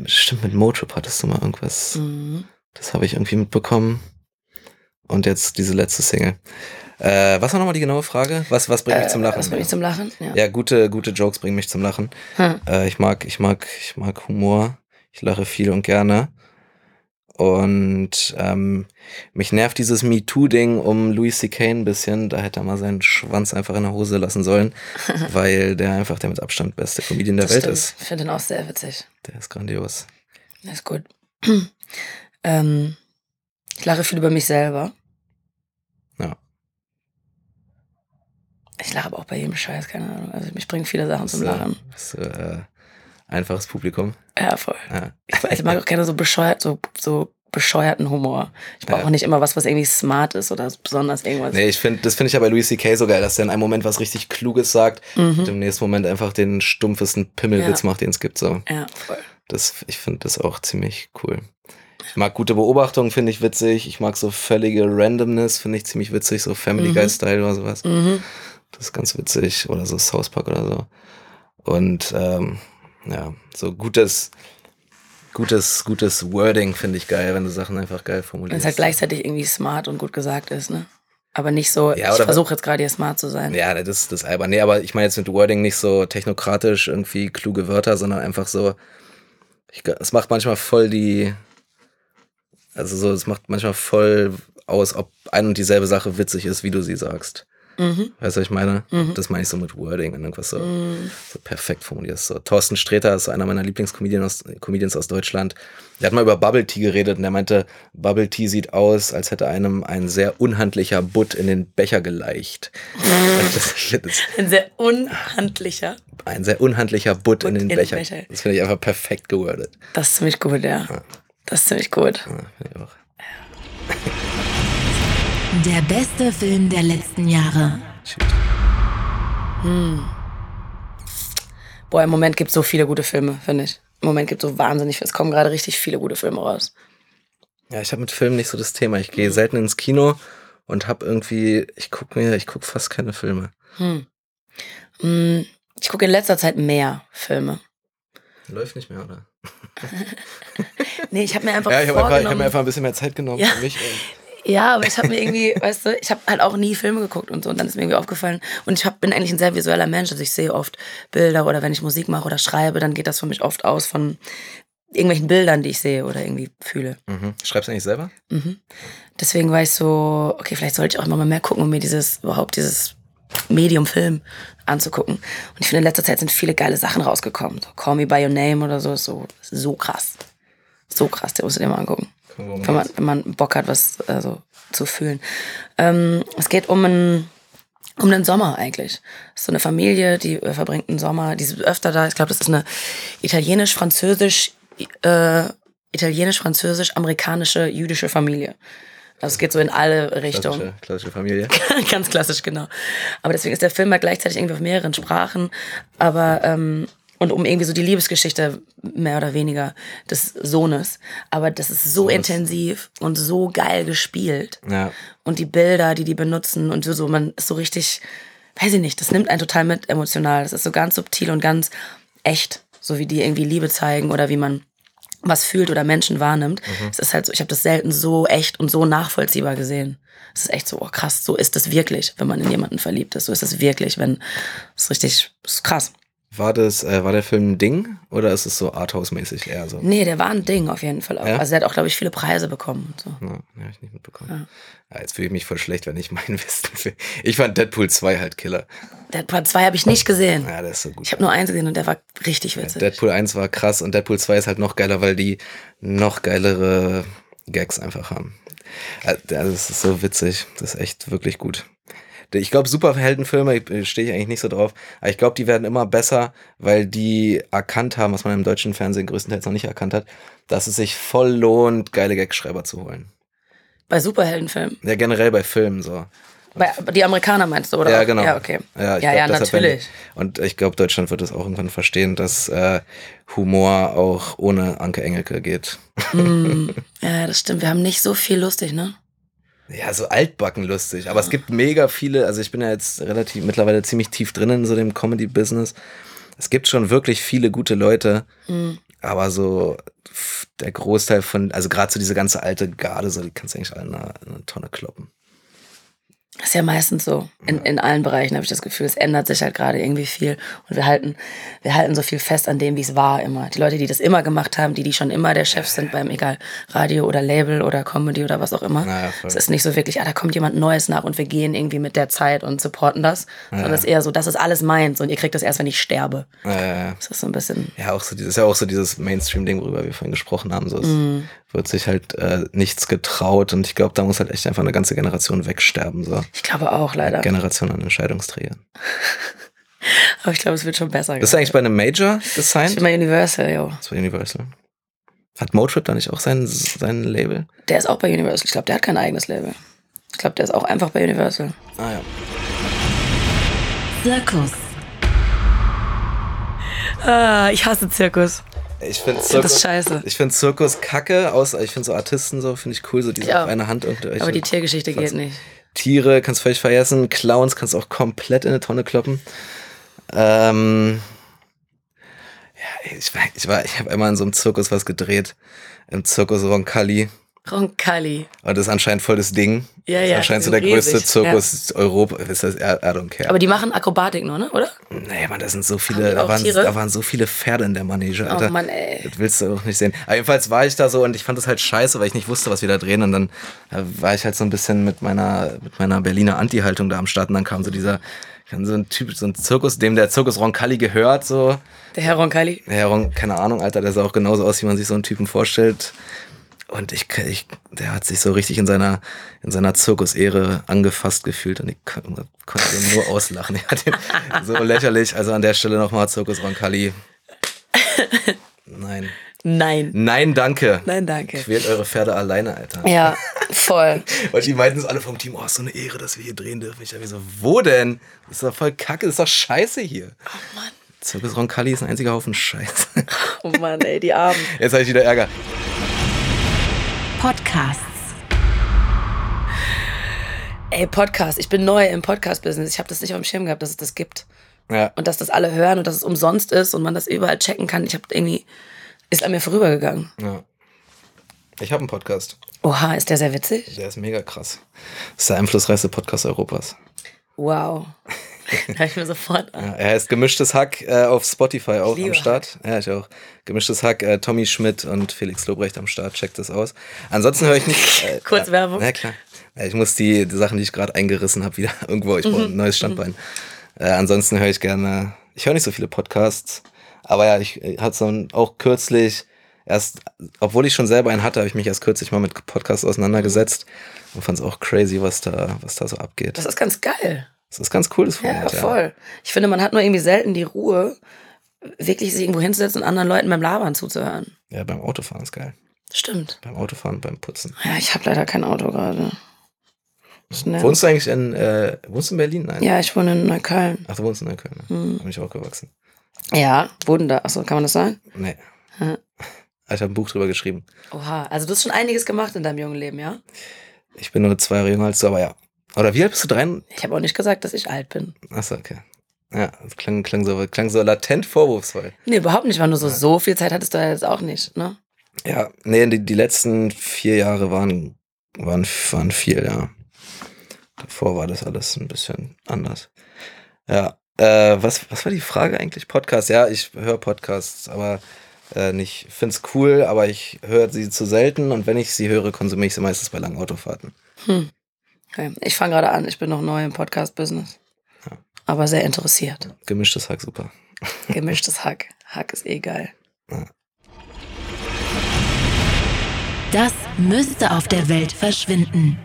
Stimmt, mit Motrip hattest du mal irgendwas. Mhm. Das habe ich irgendwie mitbekommen. Und jetzt diese letzte Single. Äh, was war nochmal die genaue Frage? Was, was bringt mich zum Lachen? Was bringt mich zum Lachen? Ja. ja, gute, gute Jokes bringen mich zum Lachen. Hm. Äh, ich mag, ich mag, ich mag Humor. Ich lache viel und gerne. Und ähm, mich nervt dieses MeToo-Ding um Louis C.K. ein bisschen. Da hätte er mal seinen Schwanz einfach in der Hose lassen sollen, weil der einfach der mit Abstand beste Comedian der Das Welt stimmt. ist. Ich finde den auch sehr witzig. Der ist grandios. Das ist gut. ähm, ich lache viel über mich selber. Ja. Ich lache aber auch bei jedem Scheiß, keine Ahnung. Also mich bringen viele Sachen zum äh, Lachen. bist, äh, einfaches Publikum. Ja, voll. Ja. Ich, ich mag auch gerne so bescheuert, so, so bescheuerten Humor. Ich brauche Ja. auch nicht immer was, was irgendwie smart ist oder besonders irgendwas. Nee, ich finde, das finde ich ja bei Louis C.K. so geil, dass der in einem Moment was richtig Kluges sagt und im nächsten Moment einfach den stumpfesten Pimmelwitz Mhm. Ja. macht, den es gibt. So. Ja, voll. Das, ich finde das auch ziemlich cool. Ich mag gute Beobachtungen, finde ich witzig. Ich mag so völlige Randomness, finde ich ziemlich witzig, so Family Guy Style oder sowas. Mhm. Das ist ganz witzig. Oder so South Park oder so. Und ähm, ja, so gutes, gutes, gutes Wording finde ich geil, wenn du Sachen einfach geil Wenn formulierst. es halt gleichzeitig irgendwie smart und gut gesagt ist, ne? Aber nicht so, Ja, ich versuche jetzt gerade hier smart zu sein. Ja, das ist das albern. Nee, aber ich meine jetzt mit Wording nicht so technokratisch irgendwie kluge Wörter, sondern einfach so. Ich, es macht manchmal voll die. Also so, es macht manchmal voll aus, ob ein und dieselbe Sache witzig ist, wie du sie sagst. Mhm. Weißt du, was ich meine? Das meine ich so mit Wording und irgendwas so, so perfekt formulierst. So. Thorsten Sträter ist einer meiner Lieblingscomedians aus, aus Deutschland. Der hat mal über Bubble Tea geredet und der meinte, Bubble Tea sieht aus, als hätte einem ein sehr unhandlicher Butt in den Becher geleicht. das, das, Ein sehr unhandlicher. ein sehr unhandlicher Butt in Butt den in den Becher. Becher. Das finde ich einfach perfekt gewordet. Das ist ziemlich gut, ja. Das ist ziemlich gut. Ja, finde ich auch. Der beste Film der letzten Jahre. Shoot. Boah, im Moment gibt es so viele gute Filme, finde ich. Im Moment gibt es so wahnsinnig viel. Es kommen gerade richtig viele gute Filme raus. Ja, ich habe mit Filmen nicht so das Thema. Ich gehe selten ins Kino und habe irgendwie, ich gucke mir, ich gucke fast keine Filme. Mm, Ich gucke in letzter Zeit mehr Filme. Läuft nicht mehr, oder? Nee, ich habe mir einfach Ja, ich habe hab mir einfach ein bisschen mehr Zeit genommen Ja. für mich. Ja, aber ich habe mir irgendwie, weißt du, ich habe halt auch nie Filme geguckt und so. Und dann ist mir irgendwie aufgefallen. Und ich hab, bin eigentlich ein sehr visueller Mensch. Also ich sehe oft Bilder oder wenn ich Musik mache oder schreibe, dann geht das für mich oft aus von irgendwelchen Bildern, die ich sehe oder irgendwie fühle. mhm. Schreibst du eigentlich selber? Deswegen war ich so, okay, vielleicht sollte ich auch immer mal mehr gucken, um mir dieses, überhaupt dieses Medium Film anzugucken. Und ich finde, in letzter Zeit sind viele geile Sachen rausgekommen. So Call Me By Your Name oder so, so, so krass. So krass, den musst du dir mal angucken. Wenn man, wenn man Bock hat, was also, zu fühlen. Ähm, es geht um einen, um den Sommer eigentlich. Ist so eine Familie, die äh, verbringt einen Sommer, die sind öfter da. Ich glaube, das ist eine italienisch-französisch äh, italienisch-französisch-amerikanische jüdische Familie. Also es geht so in alle Richtungen. Klassische, klassische Familie. Ganz klassisch, genau. Aber deswegen ist der Film halt gleichzeitig irgendwie auf mehreren Sprachen. Aber, ähm, und um irgendwie so die Liebesgeschichte mehr oder weniger des Sohnes. Aber das ist so Sohnes. intensiv und so geil gespielt. Ja. Und die Bilder, die die benutzen und so, so, man ist so richtig, weiß ich nicht, das nimmt einen total mit emotional. Das ist so ganz subtil und ganz echt. So wie die irgendwie Liebe zeigen oder wie man was fühlt oder Menschen wahrnimmt. Es ist halt so, ich habe das selten so echt und so nachvollziehbar gesehen. Es ist echt so, oh krass, so ist es wirklich, wenn man in jemanden verliebt ist. So ist es wirklich, wenn es richtig, es ist krass. War das, äh, war der Film ein Ding oder ist es so Arthouse-mäßig eher so? Nee, der war ein Ding auf jeden Fall auch. Ja? Also er hat auch, glaube ich, viele Preise bekommen. Und so. Ja, ja, ich nicht mitbekommen. Ja. jetzt fühle ich mich voll schlecht, wenn ich meinen Westen will. Ich fand Deadpool 2 halt Killer. Deadpool 2 habe ich nicht gesehen. Ja, der ist so gut. Ich habe nur eins gesehen und der war richtig witzig. Deadpool 1 war krass und Deadpool 2 ist halt noch geiler, weil die noch geilere Gags einfach haben. Äh, Das ist so witzig. Das ist echt wirklich gut. Ich glaube, Superheldenfilme äh, stehe ich eigentlich nicht so drauf, aber ich glaube, die werden immer besser, weil die erkannt haben, was man im deutschen Fernsehen größtenteils noch nicht erkannt hat, dass es sich voll lohnt, geile Gagschreiber zu holen. Bei Superheldenfilmen. Ja, generell bei Filmen so. Bei, die Amerikaner meinst du, oder? Ja, genau. Ja, okay. Ja, ich ja, glaub, ja, natürlich. Und ich glaube, Deutschland wird es auch irgendwann verstehen, dass äh, Humor auch ohne Anke Engelke geht. Ja, das stimmt. Wir haben nicht so viel lustig, ne? Ja, so altbacken lustig. Aber es gibt mega viele, also ich bin ja jetzt relativ mittlerweile ziemlich tief drin in so dem Comedy-Business. Es gibt schon wirklich viele gute Leute, aber so der Großteil von, also gerade so diese ganze alte Garde, so die kannst du eigentlich alle in eine, in eine Tonne kloppen. Das ist ja meistens so. In, in allen Bereichen habe ich das Gefühl, es ändert sich halt gerade irgendwie viel. Und wir halten, wir halten so viel fest an dem, wie es war immer. Die Leute, die das immer gemacht haben, die, die schon immer der Chef sind beim, egal, Radio oder Label oder Comedy oder was auch immer. Ja, ja, voll. es ist nicht so wirklich, ah, da kommt jemand Neues nach und wir gehen irgendwie mit der Zeit und supporten das. Sondern es ist eher so, das ist alles meins und ihr kriegt das erst, wenn ich sterbe. Äh, Das ist so ein bisschen, ja, auch so dieses, ja auch so dieses Mainstream-Ding, worüber wir vorhin gesprochen haben. So, es Mhm. Wird sich halt äh, nichts getraut und ich glaube, da muss halt echt einfach eine ganze Generation wegsterben. So. ich glaube auch leider. Generation an Entscheidungsträgern. Aber ich glaube, es wird schon besser. Bist du eigentlich bei einem Major gesigned? bin bei Universal, jo. Das war Universal. Hat Motrip da nicht auch sein, sein Label? Der ist auch bei Universal. Ich glaube, der hat kein eigenes Label. Ich glaube, der ist auch einfach bei Universal. Ah ja. Zirkus. Ah, ich hasse Zirkus. Ich finde find das scheiße. Ich finde Zirkus kacke, außer ich finde so Artisten so, finde ich cool, so diese Ja. auf einer Hand irgendwelche Aber die Tiergeschichte geht nicht. Tiere kannst du völlig vergessen, Clowns kannst du auch komplett in eine Tonne kloppen. Ähm, ja, ich war, ich war, ich habe einmal in so einem Zirkus was gedreht, im Zirkus Roncalli. Roncalli. Und das ist anscheinend voll das Ding. Ja, das ist ja, anscheinend so der größte riesig, Zirkus Europa. Ist das, I, I don't care. Aber die machen Akrobatik nur, ne? Oder? Nee, Mann, da sind so viele, da waren, da waren so viele Pferde in der Manege, Alter. Oh Mann, ey. Das willst du auch nicht sehen. Aber jedenfalls war ich da so und ich fand das halt scheiße, weil ich nicht wusste, was wir da drehen. Und dann äh, war ich halt so ein bisschen mit meiner, mit meiner Berliner Anti-Haltung da am Start. Und dann kam so dieser, so ein Typ, so ein Zirkus, dem der Zirkus Roncalli gehört, so. Der Herr Roncalli. Ja, Ron, keine Ahnung, Alter, der sah auch genauso aus, wie man sich so einen Typen vorstellt. Und ich, ich, der hat sich so richtig in seiner, in seiner Zirkusehre angefasst gefühlt und ich kon- konnte ihn nur auslachen. Er hat ihn so lächerlich. Also an der Stelle nochmal Zirkus Roncalli. Nein. Nein. Nein, danke. Nein, danke. Quält eure Pferde alleine, Alter. Ja, voll. Und die meinten es alle vom Team, oh, ist so eine Ehre, dass wir hier drehen dürfen. Ich dachte mir so, wo denn? Das ist doch voll kacke, das ist doch scheiße hier. Oh Mann. Zirkus Roncalli ist ein einziger Haufen Scheiße. Oh Mann, ey, die Armen. Jetzt habe ich wieder Ärger. Podcasts. Ey, Podcast. Ich bin neu im Podcast-Business. Ich habe das nicht auf dem Schirm gehabt, dass es das gibt. Ja. Und dass das alle hören und dass es umsonst ist und man das überall checken kann. Ich habe irgendwie, ist an mir vorübergegangen. Ja. Ich habe einen Podcast. Oha, ist der sehr witzig? Der ist mega krass. Das ist der einflussreichste Podcast Europas. Wow. Hör ich mir sofort an. Ja, er heißt Gemischtes Hack äh, auf Spotify auch am Start. Ja, ich auch. Gemischtes Hack, äh, Tommy Schmidt und Felix Lobrecht am Start. Checkt das aus. Ansonsten höre ich nicht. Äh, Kurz Werbung. Na klar. Ja, Ich muss die, die Sachen, die ich gerade eingerissen habe, wieder irgendwo. Ich Mhm. brauche ein neues Standbein. Äh, ansonsten höre ich gerne. Ich höre nicht so viele Podcasts. Aber ja, ich äh, hatte so auch kürzlich erst, obwohl ich schon selber einen hatte, habe ich mich erst kürzlich mal mit Podcasts auseinandergesetzt und fand es auch crazy, was da, was da so abgeht. Das ist ganz geil. Das ist ganz cool, das Ja, Format. voll. Ich finde, man hat nur irgendwie selten die Ruhe, wirklich sich irgendwo hinzusetzen und anderen Leuten beim Labern zuzuhören. Ja, beim Autofahren ist geil. Stimmt. Beim Autofahren, beim Putzen. Ja, ich habe leider kein Auto gerade. Wohnst du eigentlich in, äh, wohnst du in Berlin? Nein. Ja, ich wohne in Neukölln. Ach, du wohnst in Neukölln. Ne? Hm. Da bin ich auch gewachsen. Ja, wurden da. Achso, kann man das sagen? Nee. Hm. Ich habe ein Buch drüber geschrieben. Oha, also du hast schon einiges gemacht in deinem jungen Leben, ja? Ich bin nur zwei Jahre jünger als du, aber ja. Oder wie alt bist du? Drei? Ich habe auch nicht gesagt, dass ich alt bin. Achso, okay. Ja, das klang, klang, so, klang so latent vorwurfsvoll. Nee, überhaupt nicht. War nur so, so viel Zeit hattest du ja jetzt auch nicht, ne? Ja, nee, die, die letzten vier Jahre waren, waren, waren viel, ja. Davor war das alles ein bisschen anders. Ja, äh, was, was war die Frage eigentlich? Podcast? Ja, ich höre Podcasts, aber äh, nicht, finde es cool, aber ich höre sie zu selten und wenn ich sie höre, konsumiere ich sie meistens bei langen Autofahrten. Hm. Okay. Ich fange gerade an, ich bin noch neu im Podcast-Business. Ja. Aber sehr interessiert. Gemischtes Hack, super. Gemischtes Hack. Hack ist eh geil. Das müsste auf der Welt verschwinden.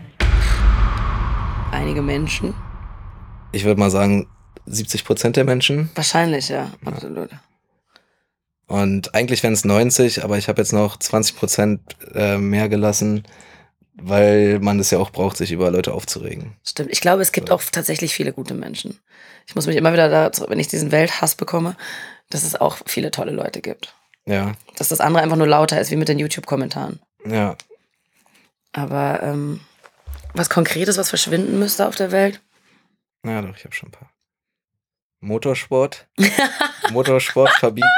Einige Menschen. Ich würde mal sagen, 70 Prozent der Menschen. Wahrscheinlich, ja. Absolut. Und eigentlich wären es 90, aber ich habe jetzt noch 20 Prozent äh, mehr gelassen, weil man es ja auch braucht, sich über Leute aufzuregen. Stimmt. Ich glaube, es gibt auch tatsächlich viele gute Menschen. Ich muss mich immer wieder dazu, wenn ich diesen Welthass bekomme, dass es auch viele tolle Leute gibt. Ja, Dass das andere einfach nur lauter ist, wie mit den YouTube-Kommentaren. ja. Aber ähm, was Konkretes, was verschwinden müsste auf der Welt? Ja, doch, ich habe schon ein paar. Motorsport. Motorsport verbieten.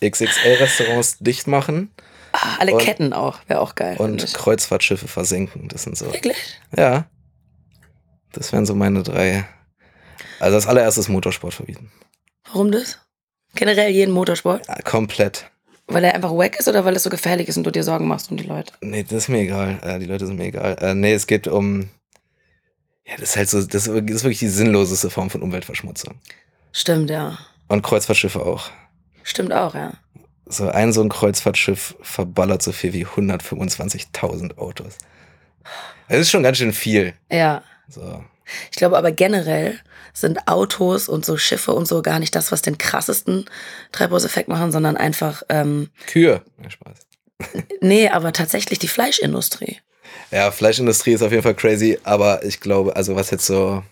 XXL-Restaurants dicht machen Ah, alle Und- Ketten auch, wäre auch geil. und. Kreuzfahrtschiffe versenken. Das sind so. Wirklich? Ja. Das wären so meine drei. Also das allererstes Motorsport verbieten. Warum das? Generell jeden Motorsport? Ja, komplett. Weil er einfach wack ist oder weil es so gefährlich ist und du dir Sorgen machst um die Leute? Nee, das ist mir egal. Äh, die Leute sind mir egal. Äh, nee, es geht um. Ja, das ist halt so, das ist wirklich die sinnloseste Form von Umweltverschmutzung. Stimmt, ja. Und Kreuzfahrtschiffe auch. Stimmt auch, ja. So ein so ein Kreuzfahrtschiff verballert so viel wie 125.000 Autos. Das ist schon ganz schön viel. Ja. So. Ich glaube aber generell sind Autos und so Schiffe und so gar nicht das, was den krassesten Treibhauseffekt machen, sondern einfach, ähm, Kühe. Ja, Spaß. nee, aber tatsächlich die Fleischindustrie. Ja, Fleischindustrie ist auf jeden Fall crazy, aber ich glaube, also was jetzt so,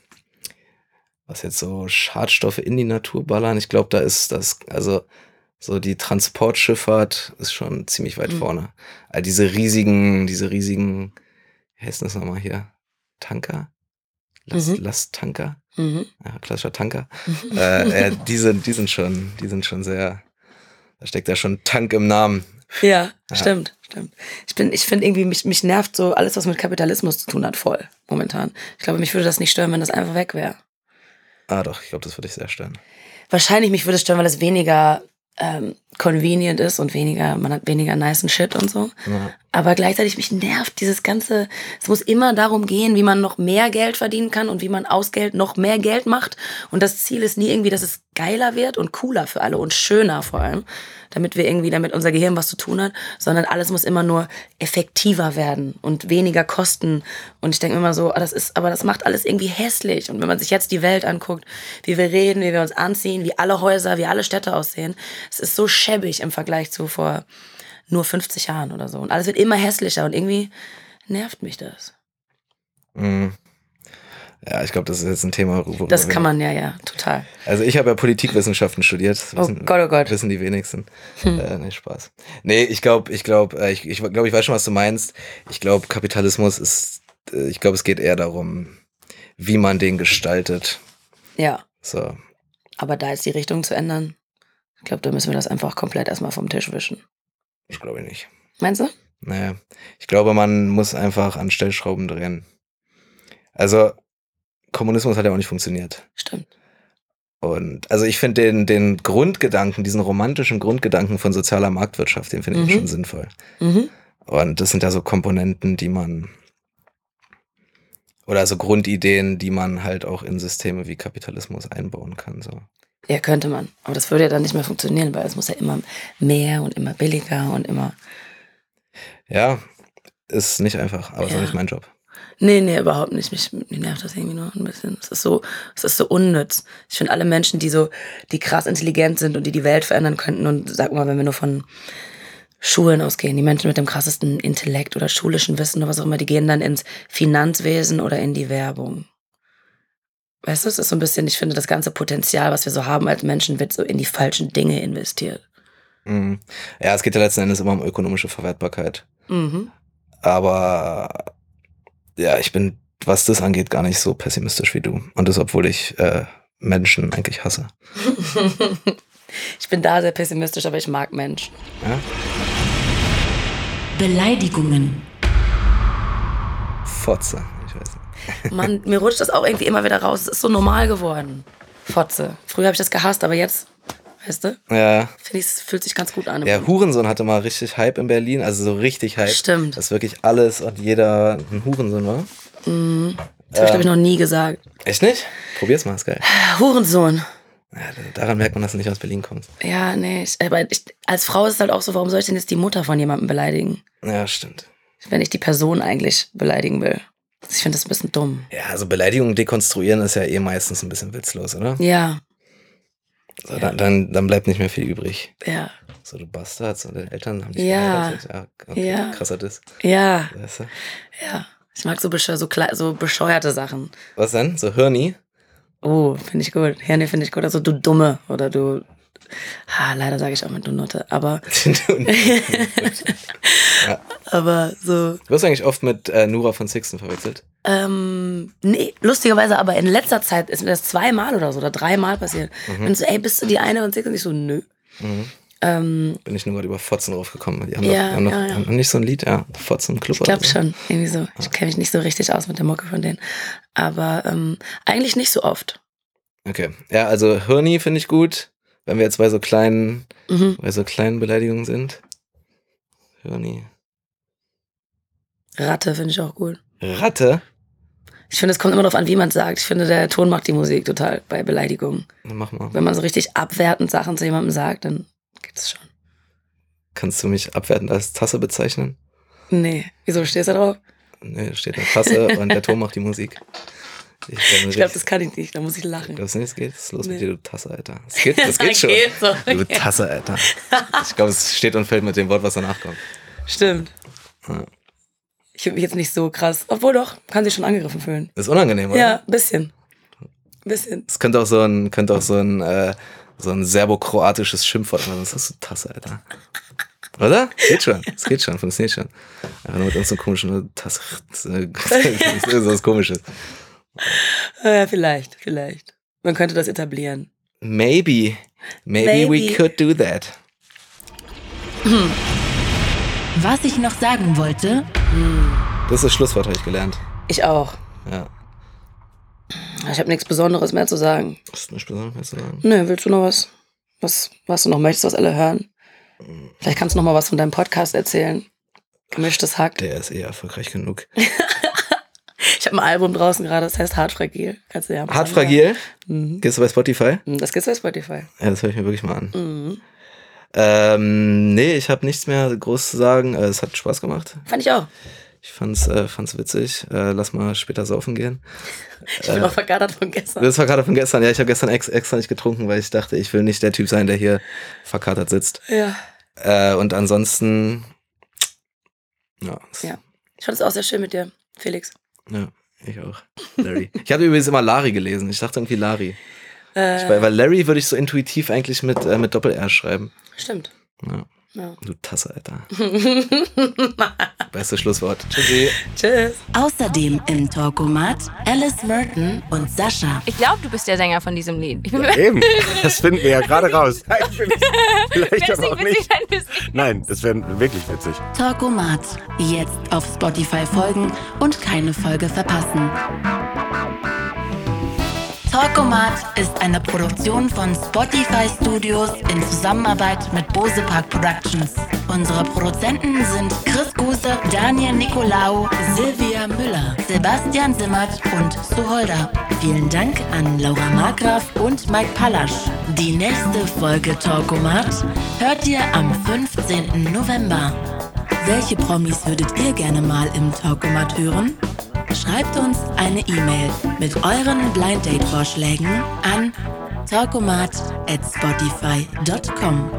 was jetzt so Schadstoffe in die Natur ballern, ich glaube, da ist das, also so die Transportschifffahrt ist schon ziemlich weit Mhm. vorne. Also diese riesigen, diese riesigen, wie heißt das nochmal hier? Tanker? Last, Mhm. Lasttanker? Mhm. Ja, klassischer Tanker. äh, äh, die, sind, die sind schon, die sind schon sehr, da steckt ja schon Tank im Namen. Ja, Ja. stimmt, stimmt. Ich bin, ich finde irgendwie, mich, mich nervt so alles, was mit Kapitalismus zu tun hat, voll, momentan. Ich glaube, mich würde das nicht stören, wenn das einfach weg wäre. Ah doch, ich glaube, das würde ich sehr stören. Wahrscheinlich mich würde es stören, weil es weniger ähm, convenient ist und weniger, man hat weniger nicen Shit und so. Ja. Aber gleichzeitig mich nervt dieses ganze, es muss immer darum gehen, wie man noch mehr Geld verdienen kann und wie man aus Geld noch mehr Geld macht. Und das Ziel ist nie irgendwie, dass es geiler wird und cooler für alle und schöner vor allem, damit wir irgendwie damit unser Gehirn was zu tun hat, sondern alles muss immer nur effektiver werden und weniger kosten. Und ich denke immer so, ah, das ist, aber das macht alles irgendwie hässlich. Und wenn man sich jetzt die Welt anguckt, wie wir reden, wie wir uns anziehen, wie alle Häuser, wie alle Städte aussehen, es ist so schäbig im Vergleich zu vor nur 50 Jahren oder so. Und alles wird immer hässlicher und irgendwie nervt mich das. Mhm. Ja, ich glaube, das ist jetzt ein Thema. Das kann man ja, ja, total. Also ich habe ja Politikwissenschaften studiert. Das Oh Gott, oh Gott. Wissen die wenigsten. Äh, nee, Spaß. Nee, ich glaube, ich glaube, äh, ich, ich glaube, ich weiß schon, was du meinst. Ich glaube, Kapitalismus ist, äh, ich glaube, es geht eher darum, wie man den gestaltet. Ja, So. aber da jetzt die Richtung zu ändern, ich glaube, da müssen wir das einfach komplett erstmal vom Tisch wischen. Ich glaube nicht. Meinst du? Naja, ich glaube, man muss einfach an Stellschrauben drehen. Also, Kommunismus hat ja auch nicht funktioniert. Stimmt. Und also ich finde den, den Grundgedanken, diesen romantischen Grundgedanken von sozialer Marktwirtschaft, den finde ich Mhm. schon sinnvoll. Mhm. Und das sind ja so Komponenten, die man oder so Grundideen, die man halt auch in Systeme wie Kapitalismus einbauen kann. So. Ja, könnte man. Aber das würde ja dann nicht mehr funktionieren, weil es muss ja immer mehr und immer billiger und immer. Ja, ist nicht einfach, aber ist Ja. auch nicht mein Job. Nee, nee, überhaupt nicht. Mich, mich nervt das irgendwie nur ein bisschen. Es ist so, es ist so unnütz. Ich finde alle Menschen, die so, die krass intelligent sind und die die Welt verändern könnten und sag mal, wenn wir nur von Schulen ausgehen. Die Menschen mit dem krassesten Intellekt oder schulischen Wissen oder was auch immer, die gehen dann ins Finanzwesen oder in die Werbung. Weißt du, es ist so ein bisschen, ich finde, das ganze Potenzial, was wir so haben als Menschen, wird so in die falschen Dinge investiert. Mhm. Ja, es geht ja letzten Endes immer um ökonomische Verwertbarkeit. Mhm. Aber ja, ich bin, was das angeht, gar nicht so pessimistisch wie du. Und das, obwohl ich äh, Menschen eigentlich hasse. ich bin da sehr pessimistisch, aber ich mag Menschen. Ja? Beleidigungen. Fotze. Mann, mir rutscht das auch irgendwie immer wieder raus. Es ist so normal geworden. Fotze. Früher habe ich das gehasst, aber jetzt, weißt du, Ja. finde ich, es fühlt sich ganz gut an. Der Hurensohn hatte mal richtig Hype in Berlin, also so richtig Hype. Stimmt. Dass wirklich alles und jeder ein Hurensohn war. Das habe ich, glaube ich, noch nie gesagt. Echt nicht? Probier's mal, ist geil. Hurensohn. Ja, daran merkt man, dass du nicht aus Berlin kommst. Ja, nee. Ich, aber ich, als Frau ist es halt auch so, warum soll ich denn jetzt die Mutter von jemandem beleidigen? Ja, stimmt. Wenn ich die Person eigentlich beleidigen will. Ich finde das ein bisschen dumm. Ja, also Beleidigungen dekonstruieren ist ja eh meistens ein bisschen witzlos, oder? Ja, So, dann, dann, dann bleibt nicht mehr viel übrig. ja, So, du Bastard, so deine Eltern haben dich Ja. geheiratet. Ja, okay, Ja. krasser Diss. ja, Weißt du? ja. Ich mag so, bescheu so, so bescheuerte Sachen. Was denn? So Hirni? Oh, finde ich gut. Ja, nee, finde ich gut. Also du Dumme oder du. Ha, leider sage ich auch mit du Nutte. Aber, aber so. Du wirst eigentlich oft mit äh, Nura von Sixten verwechselt. Ähm, nee, lustigerweise, aber in letzter Zeit ist mir das zweimal oder so oder dreimal passiert. Und so, ey, bist du die eine und sechs? Und ich so, nö. Ähm, Bin ich nur gerade über Fotzen draufgekommen. Die haben, Ja, doch, haben, noch, ja, ja. haben noch nicht so ein Lied, ja. Fotzen Club. ich glaube schon, irgendwie so. Ich kenne mich nicht so richtig aus mit der Mucke von denen. Aber ähm, eigentlich nicht so oft. Okay. Ja, also Hirni finde ich gut, wenn wir jetzt bei so kleinen, Mhm. bei so kleinen Beleidigungen sind. Hirni. Ratte finde ich auch gut. Ratte? Ich finde, es kommt immer darauf an, wie man es sagt. Ich finde, der Ton macht die Musik total bei Beleidigungen. Na, Mach mal. Wenn man so richtig abwertend Sachen zu jemandem sagt, dann geht es schon. Kannst du mich abwertend als Tasse bezeichnen? Nee, wieso stehst du da drauf? Nee, da steht eine Tasse und der Ton macht die Musik. Ich, Ich glaube, das kann ich nicht, da muss ich lachen. Glaubst du nicht, es geht? Was ist los mit Nee. dir, du Tasse, Alter? Das geht, das geht schon. Geht so. Du Tasse, Alter. Ich glaube, es steht und fällt mit dem Wort, was danach kommt. Stimmt. Ja. Ich finde mich jetzt nicht so krass. Obwohl doch, kann sich schon angegriffen fühlen. Ist unangenehm, oder? Ja, ein bisschen. Ein bisschen. Es könnte auch so ein, könnte auch so ein, äh, so ein serbokroatisches Schimpfwort sein. Was ist das, Tasse, Alter? Oder? Geht schon. Es geht schon, funktioniert schon. Einfach nur mit uns so komischen Tasse. Das ist was komisches. Ja, vielleicht, vielleicht. Man könnte das etablieren. Maybe. Maybe, we Maybe. could do that. Was ich noch sagen wollte, Das ist das Schlusswort, habe ich gelernt. Ich auch. Ja. Ich habe nichts Besonderes mehr zu sagen. Das ist nicht besonders mehr zu sagen. Nö, willst du noch was? Was, was du noch möchtest, was alle hören? Vielleicht kannst du noch mal was von deinem Podcast erzählen. Gemischtes Hack. Der ist eh erfolgreich genug. Ich habe ein Album draußen gerade, das heißt Hart Fragil. Kannst du ja Hart fragil. Mhm. Gehst du bei Spotify? Das gibt's bei Spotify. Ja, das höre ich mir wirklich mal an. Mhm. Ähm, nee, ich habe nichts mehr groß zu sagen. Äh, Es hat Spaß gemacht. Fand ich auch. Ich fand's, äh, fand's witzig. Äh, lass mal später saufen gehen. Ich bin auch vergadert von gestern. Das war gerade von gestern. Ja, ich habe gestern ex extra nicht getrunken, weil ich dachte, ich will nicht der Typ sein, der hier verkatert sitzt. Ja. Äh, und ansonsten, ja, Ja. Ich fand es auch sehr schön mit dir, Felix. ja ich auch. Larry. ich habe übrigens immer Larry gelesen. Ich dachte irgendwie Larry. Äh, Ich, weil, Larry würde ich so intuitiv eigentlich mit, äh, mit Doppel-R schreiben. stimmt. Ja. Ja. Du Tasse, Alter. Bestes Schlusswort. Tschüssi. Tschüss. außerdem im Talkomat Alice Merton und Sascha. Ich glaube, du bist der Sänger von diesem Lied. Ich bin mir Eben, das finden wir ja gerade raus. Nein, vielleicht Wär's aber auch witzig, nicht. nicht- Nein, das wäre wirklich witzig. Talkomat. Jetzt auf Spotify folgen und keine Folge verpassen. Talkomat ist eine Produktion von Spotify Studios in Zusammenarbeit mit Bose Park Productions. Unsere Produzenten sind Chris Guse, Daniel Nicolaou, Silvia Müller, Sebastian Simmert und Suholder. Vielen Dank an Laura Markgraf und Mike Pallasch. Die nächste Folge Talkomat hört ihr am 15. November. Welche Promis würdet ihr gerne mal im Talkomat hören? Schreibt uns eine E-Mail mit euren Blind Date Vorschlägen an talkomat at spotify.com.